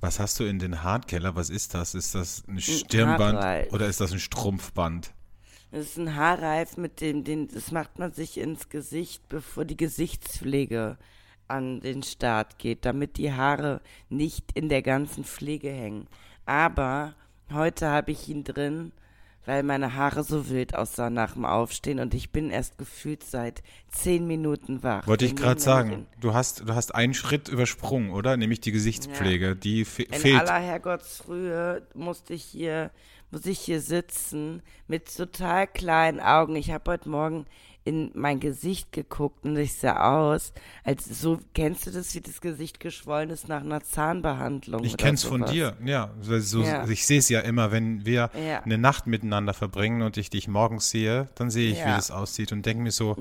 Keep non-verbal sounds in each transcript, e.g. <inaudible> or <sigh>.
Was hast du in den Haarkeller? Was ist das? Ist das ein Stirnband Haarreif. oder ist das ein Strumpfband? Das ist ein Haarreif, mit dem, den, das macht man sich ins Gesicht, bevor die Gesichtspflege an den Start geht, damit die Haare nicht in der ganzen Pflege hängen. Aber heute habe ich ihn drin, weil meine Haare so wild aussahen nach dem Aufstehen und ich bin erst gefühlt seit zehn Minuten wach. Wollte ich gerade sagen. Du hast, du hast einen Schritt übersprungen, oder? Nämlich die Gesichtspflege. Die fe In, in fehlt. aller Herrgottsfrühe musste ich hier, muss ich hier sitzen mit total kleinen Augen. Ich habe heute Morgen in mein Gesicht geguckt und ich sah aus, als so, kennst du das, wie das Gesicht geschwollen ist nach einer Zahnbehandlung? Ich kenn's von sowas? dir, ja. So, so, Ja. Ich sehe es ja immer, wenn wir Ja. eine Nacht miteinander verbringen und ich dich morgens sehe, dann sehe ich, wie Ja. das aussieht und denke mir so,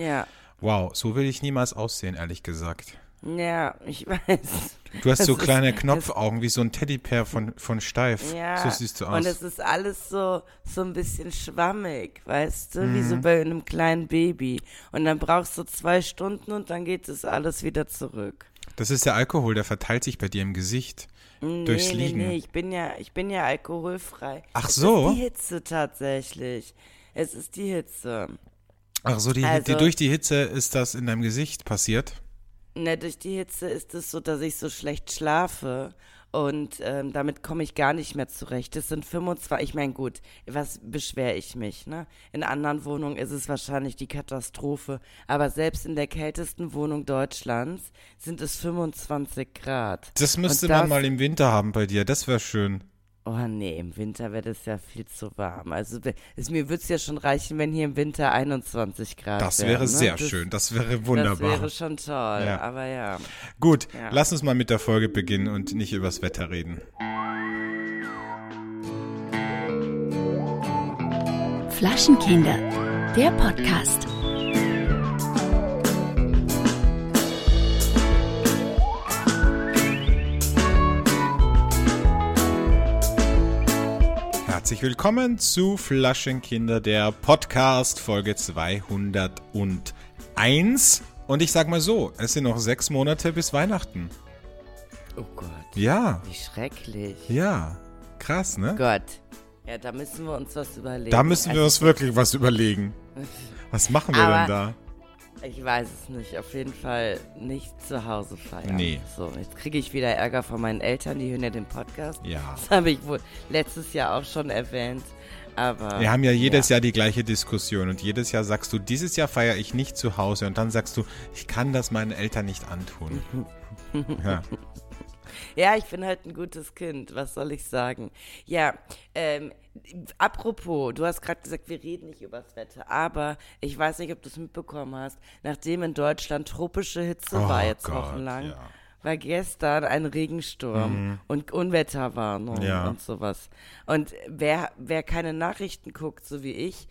wow, so will ich niemals aussehen, ehrlich gesagt. Ja, ich weiß. Du hast Das so ist- kleine das- Knopfaugen wie so ein Teddybär von, von Steif. Ja, So siehst du aus. und es ist alles so, so ein bisschen schwammig, weißt du, wie Mhm. so bei einem kleinen Baby. Und dann brauchst du zwei Stunden und dann geht es alles wieder zurück. das ist der Alkohol, der verteilt sich bei dir im Gesicht. Nee, Durchs nee, Liegen. nee, ich bin ja, ich bin ja alkoholfrei. Ach es so? ist die Hitze tatsächlich. Es ist die Hitze. Ach so, die, Also- die, durch die Hitze ist das in deinem Gesicht passiert? Ne, durch die Hitze ist es so, dass ich so schlecht schlafe und ähm, damit komme ich gar nicht mehr zurecht. Das sind 25, ich meine gut, was beschwere ich mich, ne? In anderen Wohnungen ist es wahrscheinlich die Katastrophe, aber selbst in der kältesten Wohnung Deutschlands sind es 25 Grad. Das müsste Und man das- mal im Winter haben bei dir, das wäre schön. Oh nee, im Winter wird es ja viel zu warm. Also es, mir würde es ja schon reichen, wenn hier im Winter 21 Grad Das wären, wäre ne? sehr das, schön, das wäre Das wunderbar. wäre schon toll, Ja. aber ja. Gut, Ja. lass uns mal mit der Folge beginnen und nicht übers Wetter reden. Flaschenkinder, der Podcast. Herzlich willkommen zu Flaschenkinder, der Podcast, Folge 201. Und ich sag mal so, es sind noch sechs Monate bis Weihnachten. Oh Gott, Ja, wie schrecklich. ja, krass, ne? Gott. Ja, da müssen wir uns was überlegen. Da müssen wir Also, uns wirklich was überlegen. <laughs> Was machen wir denn da? Ich weiß es nicht. Auf jeden Fall nicht zu Hause feiern. Nee. So, jetzt kriege ich wieder Ärger von meinen Eltern, die hören ja den Podcast. Ja. Das habe ich wohl letztes Jahr auch schon erwähnt. Aber. Wir haben ja jedes Jahr die gleiche Diskussion und jedes Jahr sagst du, dieses Jahr feiere ich nicht zu Hause und dann sagst du, ich kann das meinen Eltern nicht antun. <laughs> ja. Ja, ich bin halt ein gutes Kind, was soll ich sagen? Ja, ähm, apropos, du hast gerade gesagt, wir reden nicht übers Wetter, aber ich weiß nicht, ob du es mitbekommen hast, nachdem in Deutschland tropische Hitze Oh war jetzt Gott, wochenlang, ja. war gestern ein Regensturm und Unwetterwarnung Mhm. Ja. und sowas. Und wer, wer keine Nachrichten guckt, so wie ich,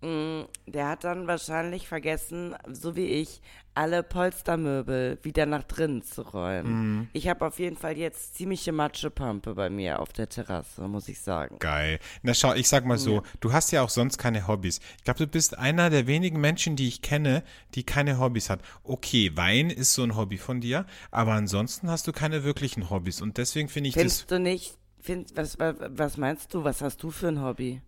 der hat dann wahrscheinlich vergessen, so wie ich, alle Polstermöbel wieder nach drinnen zu räumen. Mhm. Ich habe auf jeden Fall jetzt ziemliche Matschepampe bei mir auf der Terrasse, muss ich sagen. Geil. Na schau, ich sag mal so, du hast ja auch sonst keine Hobbys. Ich glaube, du bist einer der wenigen Menschen, die ich kenne, die keine Hobbys hat. Okay, Wein ist so ein Hobby von dir, aber ansonsten hast du keine wirklichen Hobbys und deswegen finde ich das Findest du nicht, find, was, was meinst du, was hast du für ein Hobby?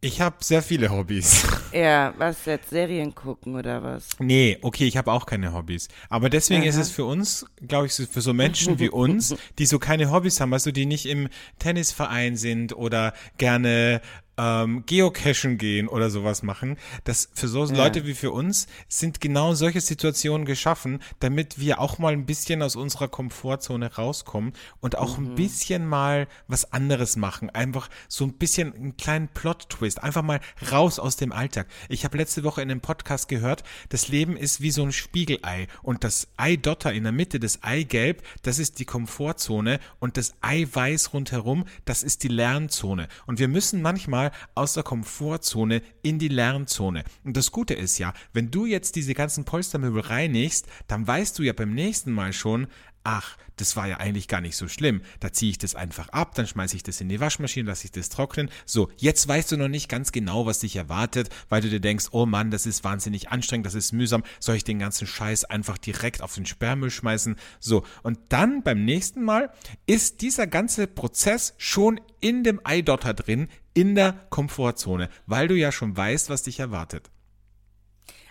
Ich habe sehr viele Hobbys. <laughs> Ja, was jetzt, Serien gucken oder was? Nee, okay, ich habe auch keine Hobbys. Aber deswegen ist Aha. es für uns, glaube ich, für so Menschen wie uns, <laughs> die so keine Hobbys haben, du, die nicht im Tennisverein sind oder gerne ähm, geocachen gehen oder sowas machen, das für so Leute wie für uns sind genau solche Situationen geschaffen, damit wir auch mal ein bisschen aus unserer Komfortzone rauskommen und auch ein bisschen mal was anderes machen. Einfach so ein bisschen einen kleinen Plot-Twist. Einfach mal raus aus dem Alltag. Ich habe letzte Woche in einem Podcast gehört, das Leben ist wie so ein Spiegelei und das Eidotter in der Mitte, das Eigelb, das ist die Komfortzone und das Eiweiß rundherum, das ist die Lernzone. Und wir müssen manchmal aus der Komfortzone in die Lernzone. Und das Gute ist ja, wenn du jetzt diese ganzen Polstermöbel reinigst, dann weißt du ja beim nächsten Mal schon, ach, das war ja eigentlich gar nicht so schlimm. Da ziehe ich das einfach ab, dann schmeiße ich das in die Waschmaschine, lasse ich das trocknen. So, jetzt weißt du noch nicht ganz genau, was dich erwartet, weil du dir denkst, oh Mann, das ist wahnsinnig anstrengend, das ist mühsam. Soll ich den ganzen Scheiß einfach direkt auf den Sperrmüll schmeißen? So, und dann beim nächsten Mal ist dieser ganze Prozess schon in dem Eidotter drin, in der Komfortzone, weil du ja schon weißt, was dich erwartet.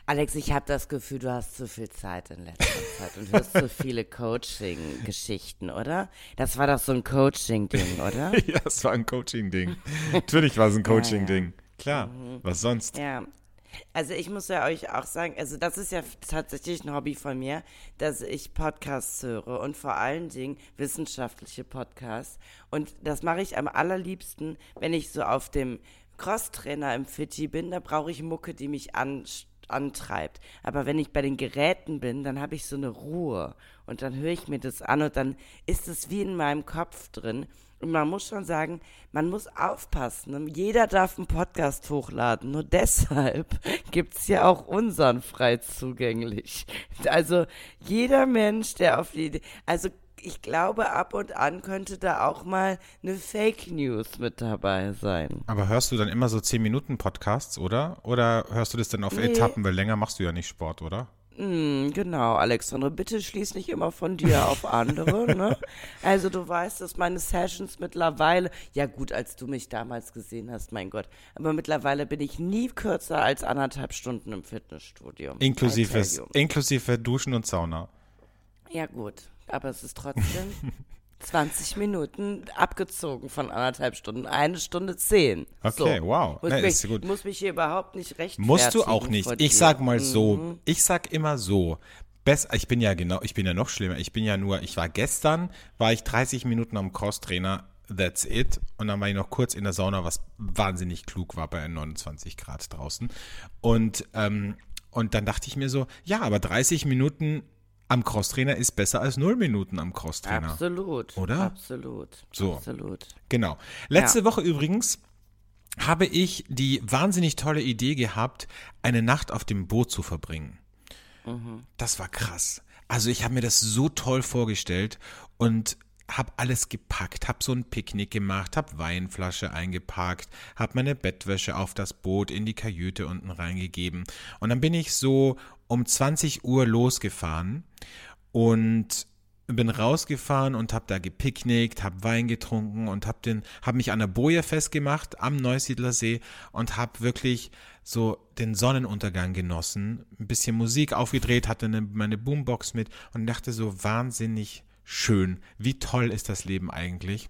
Alex, ich habe das Gefühl, du hast zu viel Zeit in letzter <laughs> Zeit und hörst zu viele Coaching-Geschichten, oder? Das war doch so ein Coaching-Ding, <laughs> oder? ja, es war ein Coaching-Ding. Natürlich war es ein Coaching-Ding. Klar, mhm. was sonst? Ja. Also ich muss ja euch auch sagen, also das ist ja tatsächlich ein Hobby von mir, dass ich Podcasts höre und vor allen Dingen wissenschaftliche Podcasts. Und das mache ich am allerliebsten, wenn ich so auf dem Crosstrainer im Fidschi bin, da brauche ich Mucke, die mich anstrengt antreibt. Aber wenn ich bei den Geräten bin, dann habe ich so eine Ruhe und dann höre ich mir das an und dann ist es wie in meinem Kopf drin. Und man muss schon sagen, man muss aufpassen. Ne? Jeder darf einen Podcast hochladen. Nur deshalb <laughs> gibt es ja auch unseren frei zugänglich. Also jeder Mensch, der auf die Idee, also ich glaube, ab und an könnte da auch mal eine Fake News mit dabei sein. Aber hörst du dann immer so 10 Minuten Podcasts, oder? Oder hörst du das dann auf nee. Etappen, weil länger machst du ja nicht Sport, oder? Mm, genau, Alexandre, bitte schließ nicht immer von dir auf andere. ne? <laughs> Also du weißt, dass meine Sessions mittlerweile, ja gut, als du mich damals gesehen hast, mein Gott, aber mittlerweile bin ich nie kürzer als anderthalb Stunden im Fitnessstudio. Inklusive, inklusive Duschen und Sauna. Ja gut, aber es ist trotzdem <laughs> 20 Minuten abgezogen von anderthalb Stunden, eine Stunde zehn. Okay, so. wow. Muss, Na, mich, ist gut. muss mich hier überhaupt nicht rechtfertigen. Musst du auch nicht. Ich sag mal so, mhm. ich sag immer so, Besser, ich bin ja genau, ich bin ja noch schlimmer. Ich bin ja nur, ich war gestern, war ich 30 Minuten am Crosstrainer, that's it. Und dann war ich noch kurz in der Sauna, was wahnsinnig klug war bei 29 Grad draußen. Und, ähm, und dann dachte ich mir so, ja, aber 30 Minuten am Crosstrainer ist besser als null Minuten am Crosstrainer. Absolut. Oder? Absolut. So. Absolut. Genau. Letzte ja. Woche übrigens habe ich die wahnsinnig tolle Idee gehabt, eine Nacht auf dem Boot zu verbringen. Mhm. Das war krass. Also ich habe mir das so toll vorgestellt und habe alles gepackt, habe so ein Picknick gemacht, habe Weinflasche eingepackt, habe meine Bettwäsche auf das Boot in die Kajüte unten reingegeben und dann bin ich so um 20 Uhr losgefahren und bin rausgefahren und habe da gepicknickt, habe Wein getrunken und habe den habe mich an der Boje festgemacht am Neusiedlersee und habe wirklich so den Sonnenuntergang genossen, ein bisschen Musik aufgedreht, hatte eine, meine Boombox mit und dachte so wahnsinnig schön, wie toll ist das Leben eigentlich?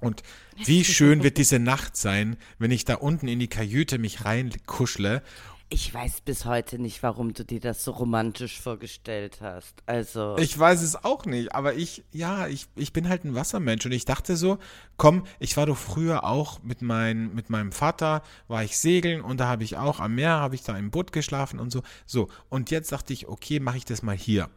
Und wie schön wird diese Nacht sein, wenn ich da unten in die Kajüte mich reinkuschle ich weiß bis heute nicht, warum du dir das so romantisch vorgestellt hast. Also. Ich weiß es auch nicht, aber ich, ja, ich, ich bin halt ein Wassermensch und ich dachte so, komm, ich war doch früher auch mit, mein, mit meinem Vater, war ich segeln und da habe ich auch am Meer, habe ich da im Boot geschlafen und so. So, und jetzt dachte ich, okay, mache ich das mal hier.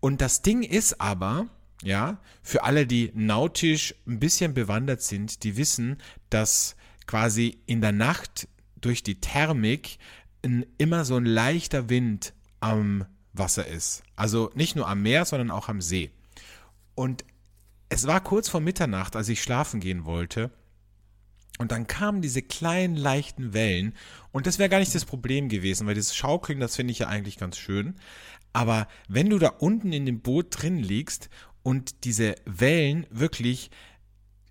Und das Ding ist aber, ja, für alle, die nautisch ein bisschen bewandert sind, die wissen, dass quasi in der Nacht durch die Thermik ein, immer so ein leichter Wind am Wasser ist. Also nicht nur am Meer, sondern auch am See. Und es war kurz vor Mitternacht, als ich schlafen gehen wollte. Und dann kamen diese kleinen, leichten Wellen. Und das wäre gar nicht das Problem gewesen, weil dieses Schaukeln, das finde ich ja eigentlich ganz schön. Aber wenn du da unten in dem Boot drin liegst und diese Wellen wirklich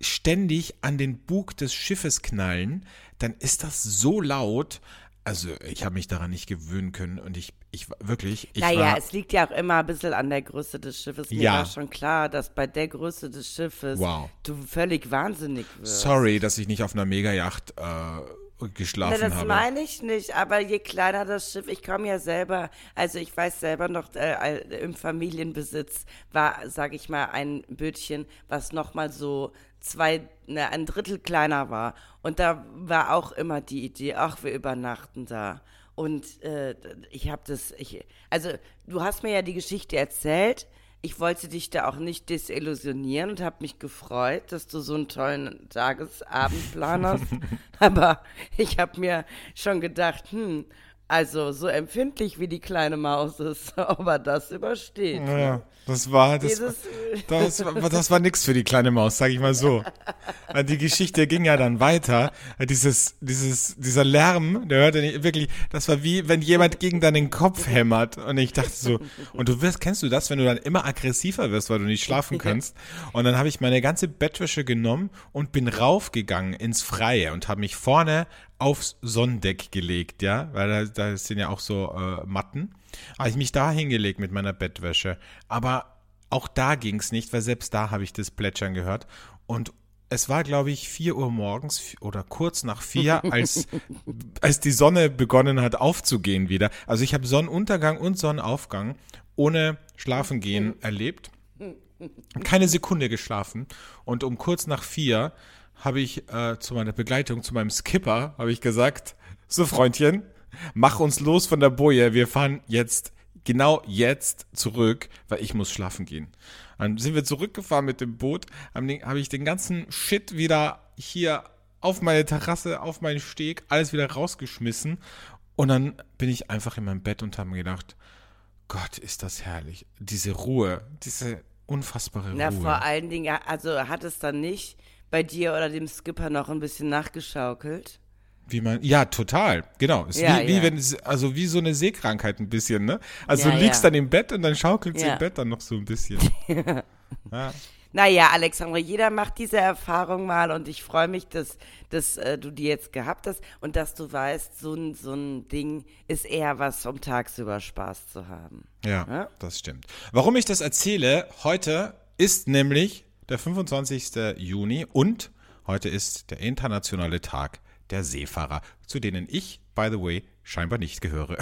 ständig an den Bug des Schiffes knallen, dann ist das so laut, also ich habe mich daran nicht gewöhnen können und ich, ich wirklich. Ich naja, war, es liegt ja auch immer ein bisschen an der Größe des Schiffes. Mir ja. war schon klar, dass bei der Größe des Schiffes wow. du völlig wahnsinnig wirst. Sorry, dass ich nicht auf einer Megajacht äh, geschlafen Na, das habe. Das meine ich nicht, aber je kleiner das Schiff, ich komme ja selber, also ich weiß selber noch, äh, im Familienbesitz war, sage ich mal, ein Bötchen, was nochmal so zwei, ne, ein Drittel kleiner war. Und da war auch immer die Idee, ach, wir übernachten da. Und äh, ich habe das, ich, also du hast mir ja die Geschichte erzählt. ich wollte dich da auch nicht desillusionieren und habe mich gefreut, dass du so einen tollen Tagesabendplan hast. <laughs> Aber ich habe mir schon gedacht, hm, also so empfindlich wie die kleine Maus ist, <laughs> ob er das übersteht. Ja, das war das, Dieses- <laughs> das, war- das war nix für die kleine Maus, sag ich mal so. Die Geschichte ging ja dann weiter. Dieses, dieses, dieser Lärm, der hörte nicht wirklich, das war wie, wenn jemand gegen deinen Kopf hämmert. Und ich dachte so, und du wirst, kennst du das, wenn du dann immer aggressiver wirst, weil du nicht schlafen kannst? Und dann habe ich meine ganze Bettwäsche genommen und bin raufgegangen ins Freie und habe mich vorne aufs Sonnendeck gelegt, ja, weil da, da sind ja auch so äh, Matten. Habe ich mich da hingelegt mit meiner Bettwäsche. Aber auch da ging's nicht, weil selbst da habe ich das Plätschern gehört. Und es war, glaube ich, 4 Uhr morgens oder kurz nach 4, <laughs> als, als die Sonne begonnen hat aufzugehen wieder. Also ich habe Sonnenuntergang und Sonnenaufgang ohne Schlafen gehen erlebt. Keine Sekunde geschlafen. Und um kurz nach vier habe ich äh, zu meiner Begleitung, zu meinem Skipper, habe ich gesagt, so Freundchen, mach uns los von der Boje. Wir fahren jetzt, genau jetzt zurück, weil ich muss schlafen gehen. Dann sind wir zurückgefahren mit dem Boot, habe ich den ganzen Shit wieder hier auf meine Terrasse, auf meinen Steg, alles wieder rausgeschmissen. Und dann bin ich einfach in meinem Bett und habe mir gedacht, Gott, ist das herrlich. Diese Ruhe, diese unfassbare Na, Ruhe. vor allen Dingen, also hat es dann nicht bei dir oder dem Skipper noch ein bisschen nachgeschaukelt? Wie man, ja, total, genau. Ist Ja, wie, wie ja. wenn es, also wie so eine Seekrankheit ein bisschen, ne? Also Ja, du liegst dann im Bett und dann schaukelt Ja. im Bett dann noch so ein bisschen. <laughs> ja. Naja, Alexandra, jeder macht diese Erfahrung mal und ich freue mich, dass, dass äh, du die jetzt gehabt hast und dass du weißt, so ein, so ein Ding ist eher was, um tagsüber Spaß zu haben. Ja, Ja? das stimmt. Warum ich das erzähle, heute ist nämlich der 25. Juni und heute ist der internationale Tag der Seefahrer, zu denen ich, by the way, scheinbar nicht gehöre.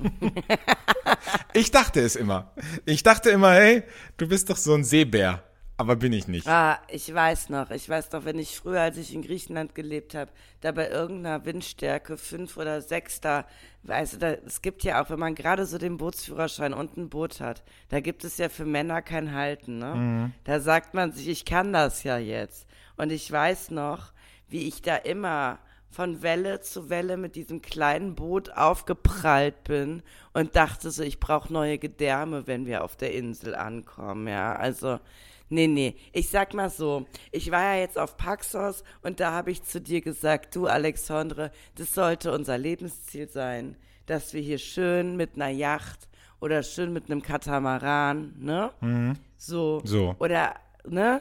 <laughs> ich dachte es immer. Ich dachte immer, hey, du bist doch so ein Seebär. Aber bin ich nicht. Ah, ich weiß noch, ich weiß noch, wenn ich früher, als ich in Griechenland gelebt habe, da bei irgendeiner Windstärke fünf oder sechs da, weißt du, da, es gibt ja auch, wenn man gerade so den Bootsführerschein und ein Boot hat, da gibt es ja für Männer kein Halten, ne? Da sagt man sich, ich kann das ja jetzt. Und ich weiß noch, wie ich da immer von Welle zu Welle mit diesem kleinen Boot aufgeprallt bin und dachte so, ich brauche neue Gedärme, wenn wir auf der Insel ankommen, ja. Also, nee, nee. Ich sag mal so, ich war ja jetzt auf Paxos und da habe ich zu dir gesagt, du Alexandre, das sollte unser Lebensziel sein, dass wir hier schön mit einer Yacht oder schön mit einem Katamaran, ne? So. So. Oder, ne?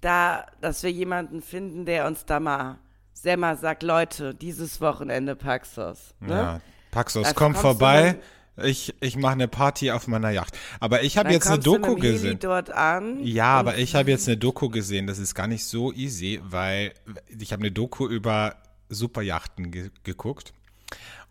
Da, dass wir jemanden finden, der uns da mal, der mal sagt, Leute, dieses Wochenende Paxos. Ne? Ja. Paxos, Also komm vorbei. Ich, ich mache eine Party auf meiner Yacht. Aber ich habe jetzt eine Doku gesehen. dort an. Ja, aber ich habe jetzt eine Doku gesehen. Das ist gar nicht so easy, weil ich habe eine Doku über Superjachten ge geguckt.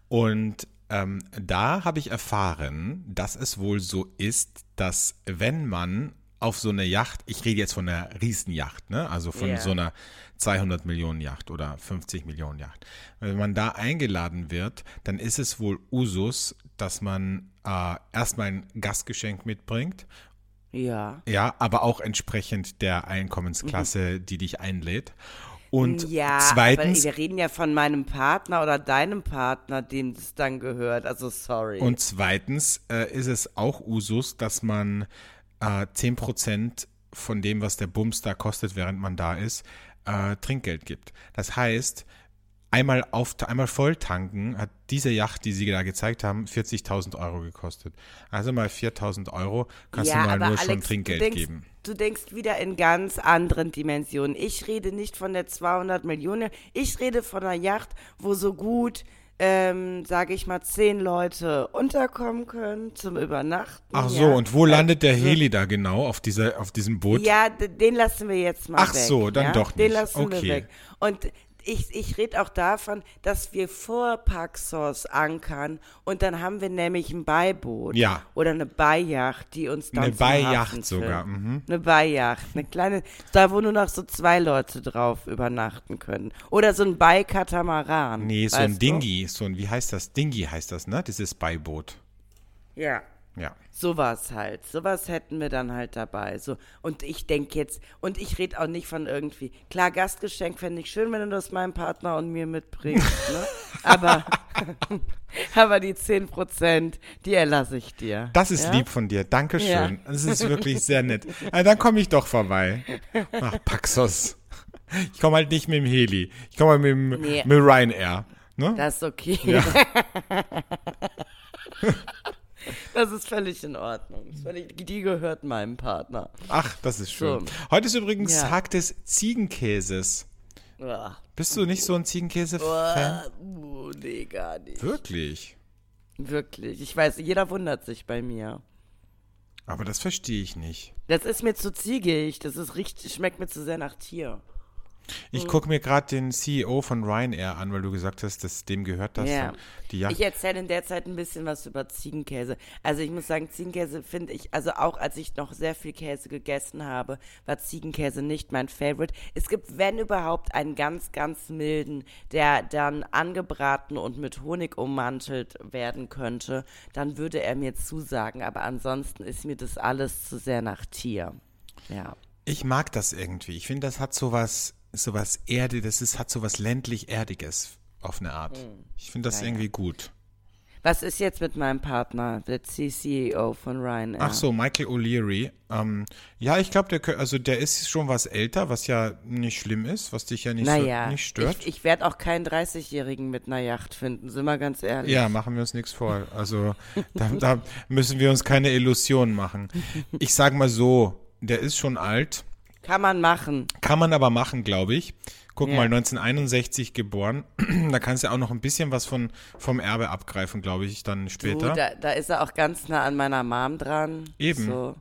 Und ähm, da habe ich erfahren, dass es wohl so ist, dass wenn man auf so eine Yacht, ich rede jetzt von einer Riesenjacht, ne? also von Ja. so einer 200 Millionen Yacht oder 50 Millionen Yacht. Wenn man da eingeladen wird, dann ist es wohl Usus, dass man äh, erstmal ein Gastgeschenk mitbringt Ja. ja, aber auch entsprechend der Einkommensklasse, die dich einlädt. Und ja, zweitens, wir reden ja von meinem Partner oder deinem Partner, dem das dann gehört. Also sorry. und zweitens äh, ist es auch Usus, dass man äh, 10% von dem, was der Bums da kostet, während man da ist, äh, Trinkgeld gibt. Das heißt, einmal auf einmal voll tanken hat diese Yacht, die sie da gezeigt haben, 40.000 Euro gekostet. Also mal 4.000 Euro kannst ja, du mal nur schon Alex, Trinkgeld du denkst, geben. Du denkst wieder in ganz anderen Dimensionen. Ich rede nicht von der 200 Millionen. Ich rede von einer Yacht, wo so gut, ähm, sage ich mal, zehn Leute unterkommen können zum Übernachten. Ach so, ja. und wo landet der Heli da genau auf dieser auf diesem Boot? Ja, den lassen wir jetzt mal Ach weg. so, dann ja? doch Den nicht. lassen Okay. wir weg. Und ich, ich rede auch davon, dass wir vor Paxos ankern und dann haben wir nämlich ein Beiboot. Ja. Oder eine Beijacht, die uns dann Eine Beijacht sogar, mhm. Eine Beijacht, eine kleine, da wo nur noch so zwei Leute drauf übernachten können. Oder so ein Beikatamaran. Nee, so ein? Dingi, so ein, wie heißt das? Dingi heißt das, ne? Dieses Beiboot. Ja. Ja. Sowas halt. Sowas hätten wir dann halt dabei. So. Und ich denke jetzt, und ich rede auch nicht von irgendwie, klar, Gastgeschenk fände ich schön, wenn du das meinem Partner und mir mitbringst, ne? <laughs> Aber, <laughs> aber die 10 Prozent, die erlasse ich dir. Das ist ja? lieb von dir. Dankeschön. Ja. Das ist wirklich sehr nett. Also dann komme ich doch vorbei. Ach, Paxos. Ich komme halt nicht mit dem Heli. Ich komme halt mit dem, Nee. mit Ryanair. Ne? Das ist okay. Ja. <laughs> Das ist völlig in Ordnung. Völlig, die gehört meinem Partner. Ach, das ist schön. So. Heute ist übrigens Ja. Tag des Ziegenkäses. Uah. Bist du nicht so ein Ziegenkäse-Fan? Uh, nee, gar nicht. Wirklich? Wirklich. Ich weiß, jeder wundert sich bei mir. Aber das verstehe ich nicht. Das ist mir zu ziegig. Das ist richtig, schmeckt mir zu sehr nach Tier. Ich gucke mir gerade den CEO von Ryanair an, weil du gesagt hast, dass dem gehört das. Ja. Ich erzähle in der Zeit ein bisschen was über Ziegenkäse. Also ich muss sagen, Ziegenkäse finde ich, also auch als ich noch sehr viel Käse gegessen habe, war Ziegenkäse nicht mein Favorite. Es gibt, wenn überhaupt, einen ganz, ganz milden, der dann angebraten und mit Honig ummantelt werden könnte, dann würde er mir zusagen. Aber ansonsten ist mir das alles zu sehr nach Tier. Ja. Ich mag das irgendwie. Ich finde, das hat so was, so was Erde, das ist, hat so was ländlich-erdiges auf eine Art. Ich finde das. Ja, ja. irgendwie gut. Was ist jetzt mit meinem Partner, der CEO von Ryanair? Ach so, Michael O'Leary. Ähm, ja, ich glaube, der, also der ist schon was älter, was ja nicht schlimm ist, was dich ja nicht, Naja, so, nicht stört. ich, ich werde auch keinen 30-Jährigen mit einer Yacht finden, sind wir ganz ehrlich. Ja, machen wir uns nichts vor. Also da, da müssen wir uns keine Illusionen machen. Ich sag mal so, der ist schon alt, Kann man machen. kann man aber machen, glaube ich. Guck Ja. mal, 1961 geboren. <clears throat> da kannst du auch noch ein bisschen was von, vom Erbe abgreifen, glaube ich, dann Du, später. da, da ist er auch ganz nah an meiner Mom dran. Eben. So.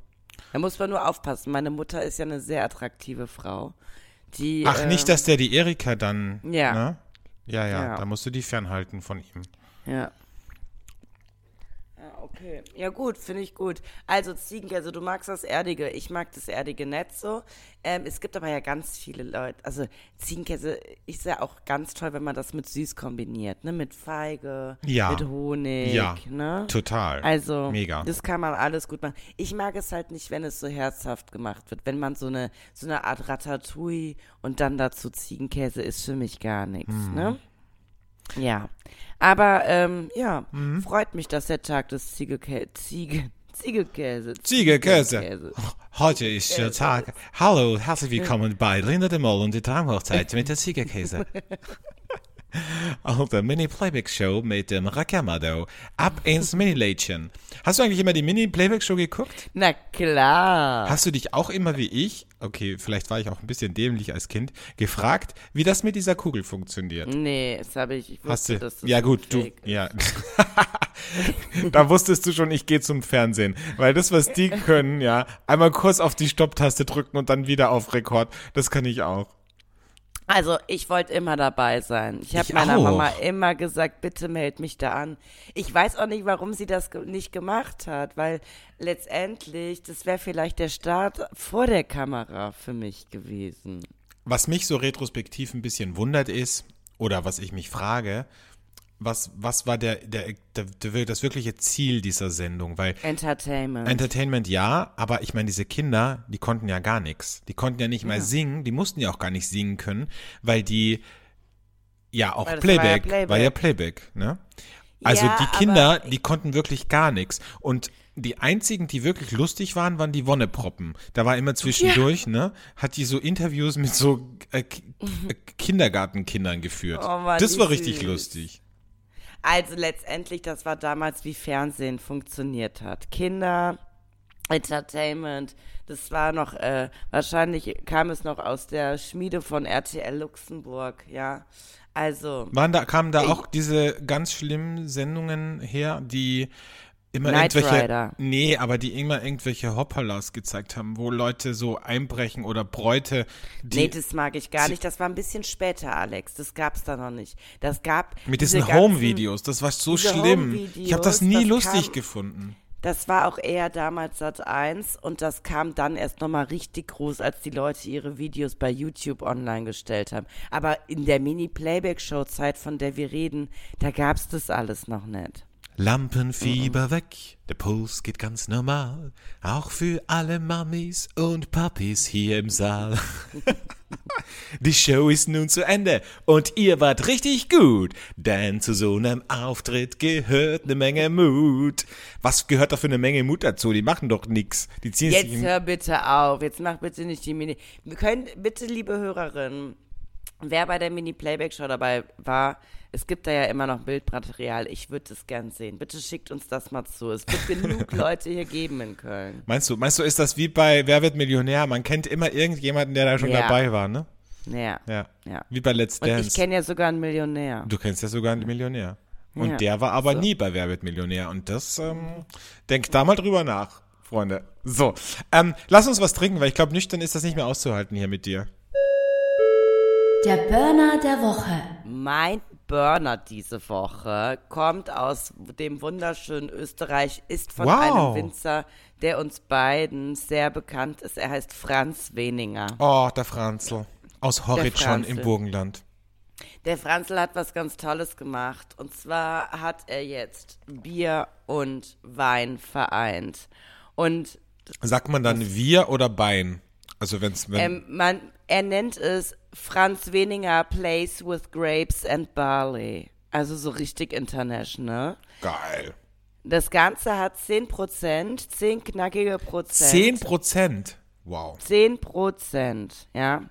Da muss man nur aufpassen. Meine Mutter ist ja eine sehr attraktive Frau. Die, Ach, äh, nicht, dass der die Erika dann. Ja. Ne? Ja, ja, Ja. da musst du die fernhalten von ihm. Ja. Ja, okay. Ja, gut, finde ich gut. Also, Ziegenkäse, du magst das Erdige. Ich mag das Erdige nicht so. Ähm, es gibt aber ja ganz viele Leute. Also, Ziegenkäse ist ja auch ganz toll, wenn man das mit süß kombiniert, ne? Mit Feige, Ja. mit Honig, Ja, ne? Total. Also, Mega. das kann man alles gut machen. Ich mag es halt nicht, wenn es so herzhaft gemacht wird. Wenn man so eine, so eine Art Ratatouille und dann dazu Ziegenkäse ist für mich gar nichts, Hm. ne? Ja. Aber, ähm, ja, Mhm. freut mich, dass der Tag des Ziegekä Ziege Ziegekäse. Ziegekäse. Heute ist der Tag. Hallo, herzlich willkommen bei Linda de Mol und die Traumhochzeit mit der <laughs> Ziegerkäse. <laughs> Auf der Mini-Playback-Show mit dem Rakamado. Ab ins Mini-Lädchen. Hast du eigentlich immer die Mini-Playback-Show geguckt? Na klar. Hast du dich auch immer wie ich, okay, vielleicht war ich auch ein bisschen dämlich als Kind, gefragt, wie das mit dieser Kugel funktioniert? Nee, das habe ich, ich Hast wusste, du? dass das Ja gut, du, ja. <laughs> da wusstest du schon, ich gehe zum Fernsehen, weil das, was die können, ja, einmal kurz auf die Stopptaste drücken und dann wieder auf Rekord, das kann ich auch. Also, ich wollte immer dabei sein. Ich habe meiner auch. Mama immer gesagt, bitte meld mich da an. Ich weiß auch nicht, warum sie das ge nicht gemacht hat, weil letztendlich, das wäre vielleicht der Start vor der Kamera für mich gewesen. Was mich so retrospektiv ein bisschen wundert ist, oder was ich mich frage, was, was war der, der, der, der, das wirkliche Ziel dieser Sendung? Weil Entertainment. Entertainment ja, aber ich meine, diese Kinder, die konnten ja gar nichts. Die konnten ja nicht mal singen, die mussten ja auch gar nicht singen können, weil die ja auch Weil das war ja Playback, Playback. war ja Playback, ne? Also Ja, die Kinder, die konnten wirklich gar nichts. Und die einzigen, die wirklich lustig waren, waren die Wonneproppen. Da war immer zwischendurch, ne, hat die so Interviews mit so äh, <laughs> äh, Kindergartenkindern geführt. Oh Mann, das war richtig süß. lustig. Also letztendlich, das war damals, wie Fernsehen funktioniert hat. Kinder, Entertainment, das war noch, äh, wahrscheinlich kam es noch aus der Schmiede von RTL Luxemburg, ja. Also, Waren da, kamen da Ich- auch diese ganz schlimmen Sendungen her, die immer Knight irgendwelche, Rider. nee, aber die immer irgendwelche Hoppalas gezeigt haben, wo Leute so einbrechen oder Bräute, die nee, das mag ich gar nicht. Das war ein bisschen später, Alex. Das gab's da noch nicht. Das gab mit diese diesen Home-Videos, das war so schlimm. Ich habe das nie das lustig kam- gefunden. Das war auch eher damals Sat 1 und das kam dann erst nochmal richtig groß, als die Leute ihre Videos bei YouTube online gestellt haben. Aber in der Mini-Playback-Show-Zeit, von der wir reden, da gab's das alles noch nicht. Lampenfieber weg, der Puls geht ganz normal, auch für alle Mamis und Papis hier im Saal. <laughs> Die Show ist nun zu Ende und ihr wart richtig gut, denn zu so einem Auftritt gehört eine Menge Mut. Was gehört da für eine Menge Mut dazu? Die machen doch nix. Die ziehen sich Jetzt in- hör bitte auf. Jetzt mach bitte nicht die Mini. Wir können bitte, liebe Hörerinnen, wer bei der Mini-Playback-Show dabei war, es gibt da ja immer noch Bildmaterial. Ich würde es gern sehen. Bitte schickt uns das mal zu. Es wird genug <laughs> Leute hier geben in Köln. Meinst du, meinst du, ist das wie bei Wer wird Millionär? Man kennt immer irgendjemanden, der da schon Ja. dabei war, ne? Ja. Ja. Ja. Wie bei Let's Und Dance. ich kenne ja sogar einen Millionär. Du kennst ja sogar einen Millionär. Und Ja. der war aber So. nie bei Wer wird Millionär. Und das, ähm, denk da mal drüber nach, Freunde. So, ähm, lass uns was trinken, weil ich glaube, nüchtern ist das nicht mehr auszuhalten hier mit dir. Der Burner der Woche. Mein Burner diese Woche kommt aus dem wunderschönen Österreich, ist von Wow. einem Winzer, der uns beiden sehr bekannt ist. Er heißt Franz Weninger. Oh, der Franzl. Aus Horizon im. Burgenland. Der Franzl hat was ganz Tolles gemacht. Und zwar hat er jetzt Bier und Wein vereint. Und Sagt man dann wir oder Bein? Also wenn's, wenn, ähm, man, er nennt es Franz Weninger Place with Grapes and Barley. Also so richtig international. geil. Das Ganze hat 10%, 10 knackige Prozent. 10 Prozent. Wow. 10 Prozent, ja.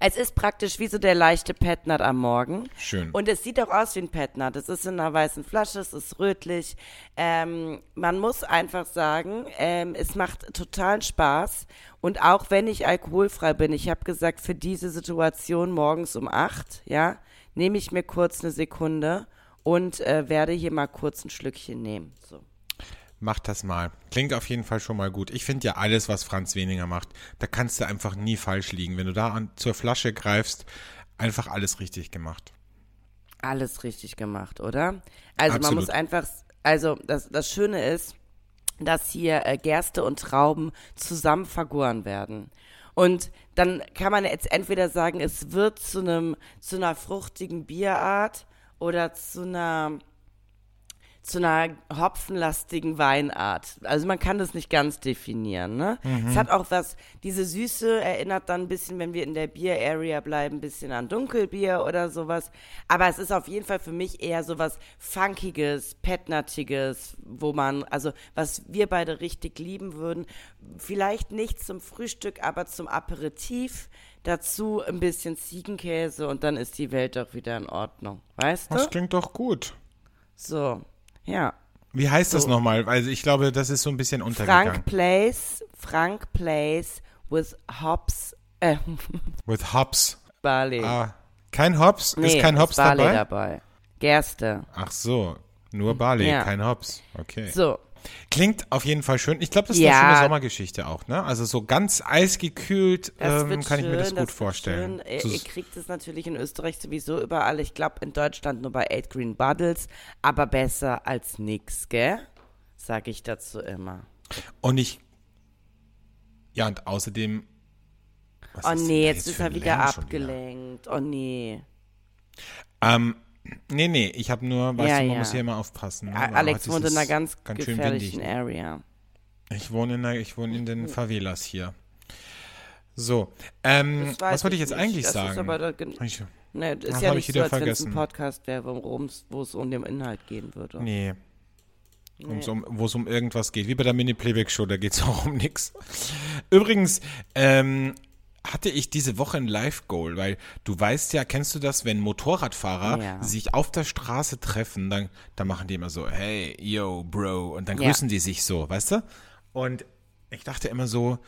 Es ist praktisch wie so der leichte Petnat am Morgen. Schön. Und es sieht auch aus wie ein Petnat. Es ist in einer weißen Flasche, es ist rötlich. Ähm, man muss einfach sagen, ähm, es macht totalen Spaß. Und auch wenn ich alkoholfrei bin, ich habe gesagt, für diese Situation morgens um 8, ja, nehme ich mir kurz eine Sekunde und äh, werde hier mal kurz ein Schlückchen nehmen. So. Mach das mal. Klingt auf jeden Fall schon mal gut. Ich finde ja alles, was Franz Weniger macht, da kannst du einfach nie falsch liegen. Wenn du da an, zur Flasche greifst, einfach alles richtig gemacht. Alles richtig gemacht, oder? Also man Absolut. muss einfach, also das, das Schöne ist, dass hier äh, Gerste und Trauben zusammen vergoren werden. Und dann kann man jetzt entweder sagen, es wird zu einem, zu einer fruchtigen Bierart oder zu einer, zu einer hopfenlastigen Weinart. Also man kann das nicht ganz definieren, ne? Es hat auch was, diese Süße erinnert dann ein bisschen, wenn wir in der Bier-Area bleiben, ein bisschen an Dunkelbier oder sowas. Aber es ist auf jeden Fall für mich eher sowas Funkiges, Petnatiges, wo man, also was wir beide richtig lieben würden. Vielleicht nicht zum Frühstück, aber zum Aperitif. Dazu ein bisschen Ziegenkäse und dann ist die Welt doch wieder in Ordnung. Weißt Das du? klingt doch gut. So, ja. Wie heißt das So. nochmal? Also ich glaube, das ist so ein bisschen untergegangen. Frank Place, Frank Place with Hops, äh, <laughs> With Hops. Barley. Ah, kein Hops? nee, ist kein Hops Barley dabei? dabei. Gerste. Ach so, nur Barley, Ja. kein Hops. Okay. So, Klingt auf jeden Fall schön. Ich glaube, das ist Ja. eine schöne Sommergeschichte auch, ne? Also so ganz eisgekühlt ähm, kann schön, ich mir das das gut vorstellen. Schön. Ihr, So- ihr kriegt es natürlich in Österreich sowieso überall. Ich glaube in Deutschland nur bei Eight Green Bottles, aber besser als nix, gell? Sag ich dazu immer. Und ich. Ja, und außerdem. Oh nee, jetzt ist er wieder abgelenkt. Oh nee. Ähm, nee, nee, ich habe nur, weißt Ja, du, man ja. muss hier immer aufpassen. Ne? Alex wohnt in einer ganz, schön gefährlichen. Area. Ich wohne in, der, ich wohne in den Favelas hier. So, ähm, was wollte ich jetzt nicht. eigentlich das sagen? Ist aber da, ich, ne, das ist ja nicht ich so, als wenn es ein. Podcast wäre, wo es um den Inhalt gehen würde. nee. Um's Um, wo es um irgendwas geht, wie bei der Mini-Playback-Show, da geht es <laughs> auch um nichts. Übrigens, ähm, hatte ich diese Woche ein Live-Goal, weil du weißt ja, kennst du das, wenn Motorradfahrer Ja. sich auf der Straße treffen, dann, dann machen die immer so, hey, yo, Bro, und dann Ja. grüßen die sich so, weißt du? Und ich dachte immer so,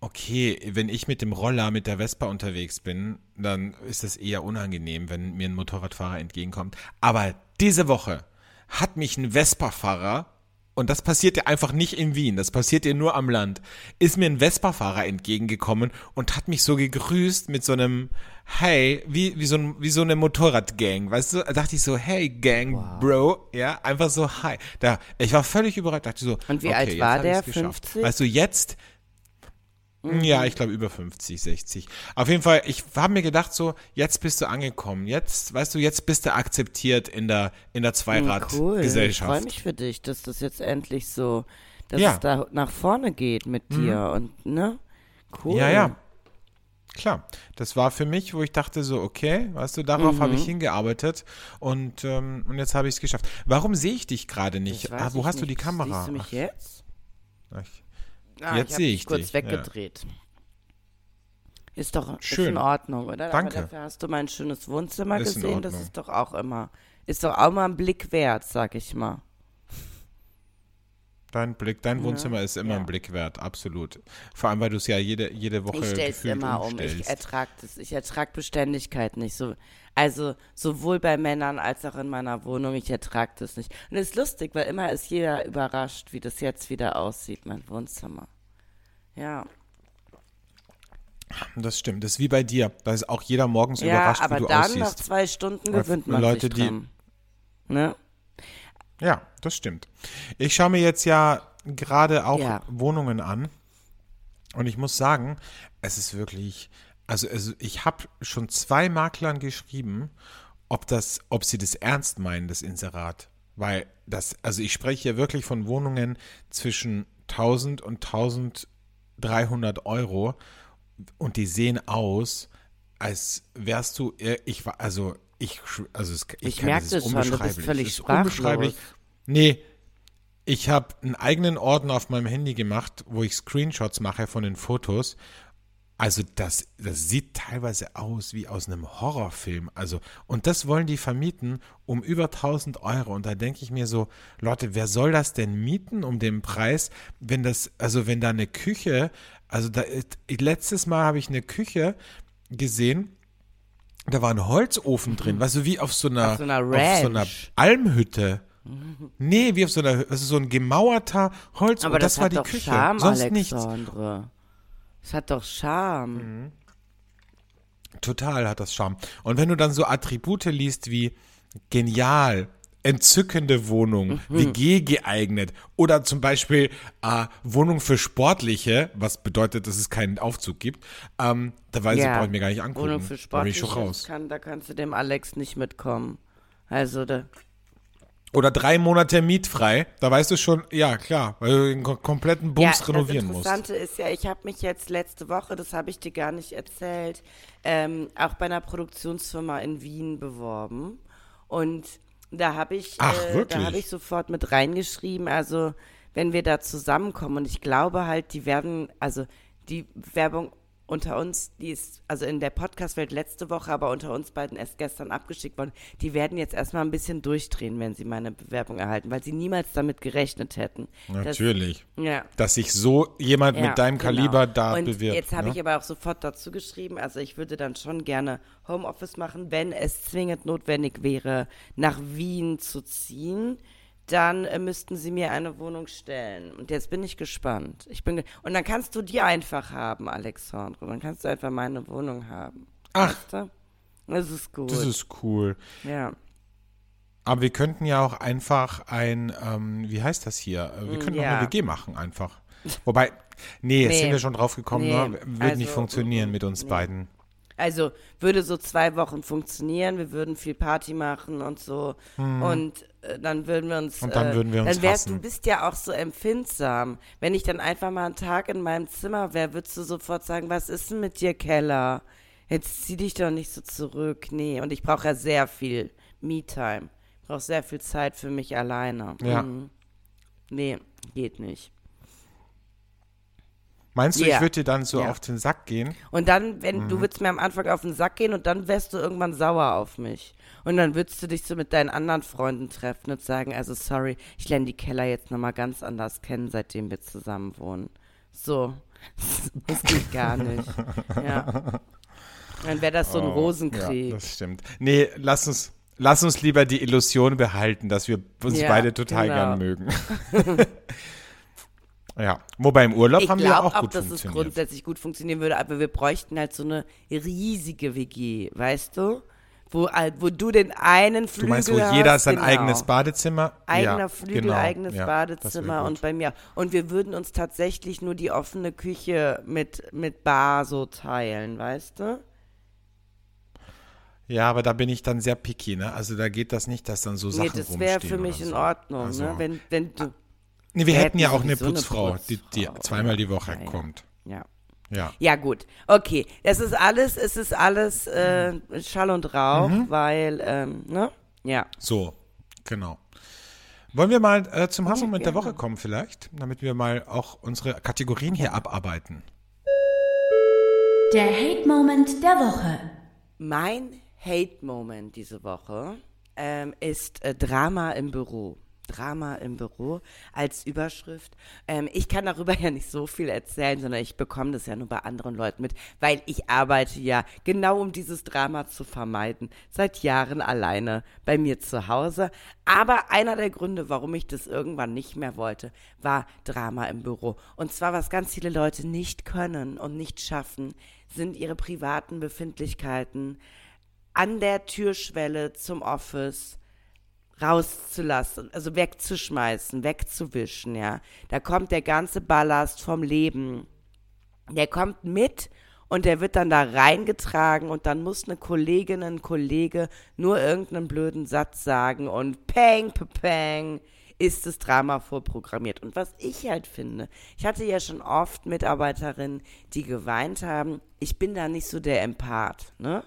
okay, wenn ich mit dem Roller, mit der Vespa unterwegs bin, dann ist es eher unangenehm, wenn mir ein Motorradfahrer entgegenkommt. Aber diese Woche hat mich ein Vespa-Fahrer, und das passiert ja einfach nicht in Wien, das passiert ja nur am Land, ist mir ein Vespa-Fahrer entgegengekommen und hat mich so gegrüßt mit so einem Hey, wie, wie, so, ein, wie so eine Motorradgang, weißt du? Da dachte ich so, hey Gang, Bro, ja, einfach so Hi. Da, ich war völlig überrascht, dachte so, Und wie okay, alt war der? geschafft. 50? Weißt du, jetzt Ja, ich glaube über 50, 60. Auf jeden Fall, ich habe mir gedacht so, jetzt bist du angekommen. Jetzt, weißt du, jetzt bist du akzeptiert in der in der Hm, Cool. Ich Zweirad-Gesellschaft. freue mich für dich, dass das jetzt endlich so, dass Ja. Mhm. es da nach vorne geht mit dir und, ne? Cool. Ja, ja. Klar, das war für mich, wo ich dachte so, okay, weißt du, darauf habe Mhm. ich hingearbeitet und, ähm, und jetzt habe ich es geschafft. Warum sehe ich dich gerade nicht? Ah, wo hast du die nicht. Kamera? Siehst du mich jetzt? Ach, Ah, Jetzt sehe ich kurz dich, weggedreht. Ist doch ist Schön. in Ordnung, oder? Danke. Aber dafür hast du mein schönes Wohnzimmer Ist gesehen. Das ist doch auch immer, ist doch auch mal ein Blick wert, sag ich mal. Dein Blick, dein Wohnzimmer ist immer ja. ein Blick wert, absolut. Vor allem, weil du es ja jede, jede Woche Ich stell's immer um. umstellst. Ich ertrag das. Ich ertrag Beständigkeit nicht. So, also sowohl bei Männern als auch in meiner Wohnung. Ich ertrag das nicht. Und es ist lustig, weil immer ist jeder überrascht, wie das jetzt wieder aussieht, mein Wohnzimmer. Ja. Das stimmt, das ist wie bei dir. Da ist auch jeder morgens Ja, überrascht, aber wie du dann nach aussiehst. zwei Stunden gewöhnt man Leute, sich die- dran. Ne? Ja, das stimmt. Ich schaue mir jetzt ja gerade auch Ja. Wohnungen an und ich muss sagen, es ist wirklich, also, also ich habe schon zwei Maklern geschrieben, ob das, ob sie das ernst meinen, das Inserat, weil das, also ich spreche hier wirklich von Wohnungen zwischen 1000 und 1300 Euro und die sehen aus, als wärst du, äh, ich war, also ich, also es, ich, Ich kann, merk es schon, du bist völlig Es ist unbeschreiblich. Nee, ich habe einen eigenen Ordner auf meinem Handy gemacht, wo ich Screenshots mache von den Fotos. Also das, das sieht teilweise aus wie aus einem Horrorfilm. Also und das wollen die vermieten um über 1000 Euro. Und da denke ich mir so, Leute, wer soll das denn mieten um den Preis, wenn das, also wenn da eine Küche, also da, letztes Mal habe ich eine Küche gesehen, da war ein Holzofen drin, weißt du, wie auf so einer, Auf so einer auf so einer. Almhütte. Nee, wie auf so einer, also so ein gemauerter Holz. Aber das, das, war hat die doch Küche. Charme, Sonst nichts. Alexandre. Das hat doch Charme. Mhm. Total hat das Charme. Und wenn du dann so Attribute liest wie genial, entzückende Wohnung, Mhm. WG geeignet oder zum Beispiel äh, Wohnung für Sportliche, was bedeutet, dass es keinen Aufzug gibt, ähm, da weiß ich, brauche ich mir gar nicht angucken. Wohnung für da Sportliche, raus. Kann, da kannst du dem Alex nicht mitkommen. Also, da, Oder drei Monate mietfrei, da weißt du schon, ja klar, weil du den kom- kompletten Bums renovieren das musst. Interessante ist ja, ich habe mich jetzt letzte Woche, das habe ich dir gar nicht erzählt, ähm, auch bei einer Produktionsfirma in Wien beworben. Und da habe ich, Ach, äh, da habe ich sofort mit reingeschrieben, also wenn wir da zusammenkommen und ich glaube halt, die werden, also die Werbung unter uns, die ist also in der Podcast-Welt letzte Woche, aber unter uns beiden erst gestern abgeschickt worden. Die werden jetzt erstmal ein bisschen durchdrehen, wenn sie meine Bewerbung erhalten, weil sie niemals damit gerechnet hätten. dass- Natürlich. ja. Dass sich so jemand Ja, mit deinem genau. Kaliber da und bewirbt. Jetzt habe ne? ich aber auch sofort dazu geschrieben, also ich würde dann schon gerne Homeoffice machen, wenn es zwingend notwendig wäre, nach Wien zu ziehen. Dann äh, müssten sie mir eine Wohnung stellen. Und jetzt bin ich gespannt. Ich bin ge und dann kannst du die einfach haben, Alexandre. Dann kannst du einfach meine Wohnung haben. Ach. Weißt du? Das ist gut. Das ist cool. ja. Aber wir könnten ja auch einfach ein, ähm, wie heißt das hier? Äh, Wir können doch Ja. eine WG machen einfach. Wobei, nee, jetzt Nee. sind wir schon drauf gekommen, Nee, ne? Wird nicht also, funktionieren mm, mit uns nee. beiden. Also würde so zwei Wochen funktionieren, wir würden viel Party machen und so und äh, dann würden wir uns Hm. Und dann äh, würden wir uns dann wärst, hassen. Du bist ja auch so empfindsam. Wenn ich dann einfach mal einen Tag in meinem Zimmer wäre, würdest du sofort sagen, was ist denn mit dir, Keller? Jetzt zieh dich doch nicht so zurück. Nee, und ich brauche ja sehr viel Me-Time. Ich brauche sehr viel Zeit für mich alleine. Ja. Mhm. Nee, geht nicht. Meinst du, Ja. ich würde dir dann so Ja. auf den Sack gehen? Und dann, wenn Mhm. du würdest mir am Anfang auf den Sack gehen und dann wärst du irgendwann sauer auf mich. Und dann würdest du dich so mit deinen anderen Freunden treffen und sagen, also sorry, ich lerne die Keller jetzt nochmal ganz anders kennen, seitdem wir zusammen wohnen. So. <laughs> Das geht gar nicht. Ja. Dann wäre das so ein Oh, Rosenkrieg. Ja, das stimmt. Nee, lass uns, lass uns lieber die Illusion behalten, dass wir uns Ja, beide total genau. gern mögen. <laughs> <laughs> ja, wobei im Urlaub ich haben wir glaube auch auch, gut dass es grundsätzlich gut funktionieren würde, aber wir bräuchten halt so eine riesige WG, weißt du? Wo, wo du den einen Flügel Du meinst, wo jeder hast, sein genau. eigenes Badezimmer? Eigener ja, Flügel, genau. eigenes Ja, Badezimmer und bei mir. Und wir würden uns tatsächlich nur die offene Küche mit, mit Bar so teilen, weißt du? Ja, aber da bin ich dann sehr picky, ne? Also da geht das nicht, dass dann so Sachen Nee, das wäre rumstehen für mich oder in so. Ordnung, Also- ne? Wenn, wenn du. Nee, wir Wir hätten ja hätten auch eine sowieso eine Putzfrau, die, die Putzfrau, zweimal die Woche ja, kommt. Ja. Ja. Ja, gut. Okay. Es ist alles, es ist alles äh, Schall und Rauch, Mhm. weil, ähm, ne? Ja. So, genau. Wollen wir mal äh, zum Hassmoment der. Woche kommen vielleicht, damit wir mal auch unsere Kategorien hier abarbeiten. Der Hate-Moment der Woche. Mein Hate-Moment diese Woche ähm, ist äh, Drama im Büro. Drama im Büro als Überschrift. Ähm, ich kann darüber <laughs> ja nicht so viel erzählen, sondern ich bekomme das ja nur bei anderen Leuten mit, weil ich arbeite ja genau um dieses Drama zu vermeiden. Seit Jahren alleine bei mir zu Hause. Aber einer der Gründe, warum ich das irgendwann nicht mehr wollte, war Drama im Büro. Und zwar, was ganz viele Leute nicht können und nicht schaffen, sind ihre privaten Befindlichkeiten an der Türschwelle zum Office rauszulassen, also wegzuschmeißen, wegzuwischen, ja. Da kommt der ganze Ballast vom Leben. Der kommt mit und der wird dann da reingetragen und dann muss eine Kollegin, ein Kollege nur irgendeinen blöden Satz sagen und peng, peng, ist das Drama vorprogrammiert. Und was ich halt finde, ich hatte ja schon oft Mitarbeiterinnen, die geweint haben, ich bin da nicht so der Empath, ne?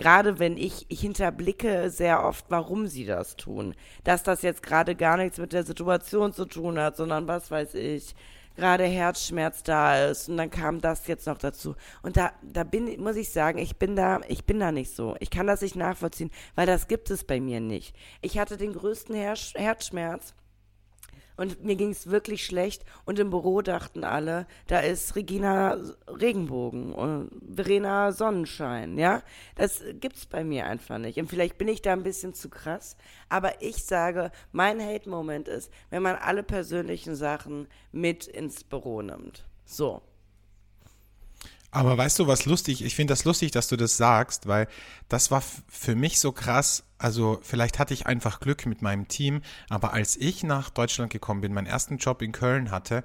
Gerade wenn ich, hinterblicke sehr oft, warum sie das tun. Dass das jetzt gerade gar nichts mit der Situation zu tun hat, sondern was weiß ich, gerade Herzschmerz da ist und dann kam das jetzt noch dazu. Und da, da bin, muss ich sagen, ich bin da, ich bin da nicht so. Ich kann das nicht nachvollziehen, weil das gibt es bei mir nicht. Ich hatte den größten Herz, Herzschmerz und mir ging es wirklich schlecht und im Büro dachten alle, da ist Regina Regenbogen und Verena Sonnenschein, ja? Das gibt's bei mir einfach nicht. Und vielleicht bin ich da ein bisschen zu krass, aber ich sage, mein Hate-Moment ist, wenn man alle persönlichen Sachen mit ins Büro nimmt. So. Aber weißt du, was lustig? Ich finde das lustig, dass du das sagst, weil das war für mich so krass. Also vielleicht hatte ich einfach Glück mit meinem Team, aber als ich nach Deutschland gekommen bin, meinen ersten Job in Köln hatte,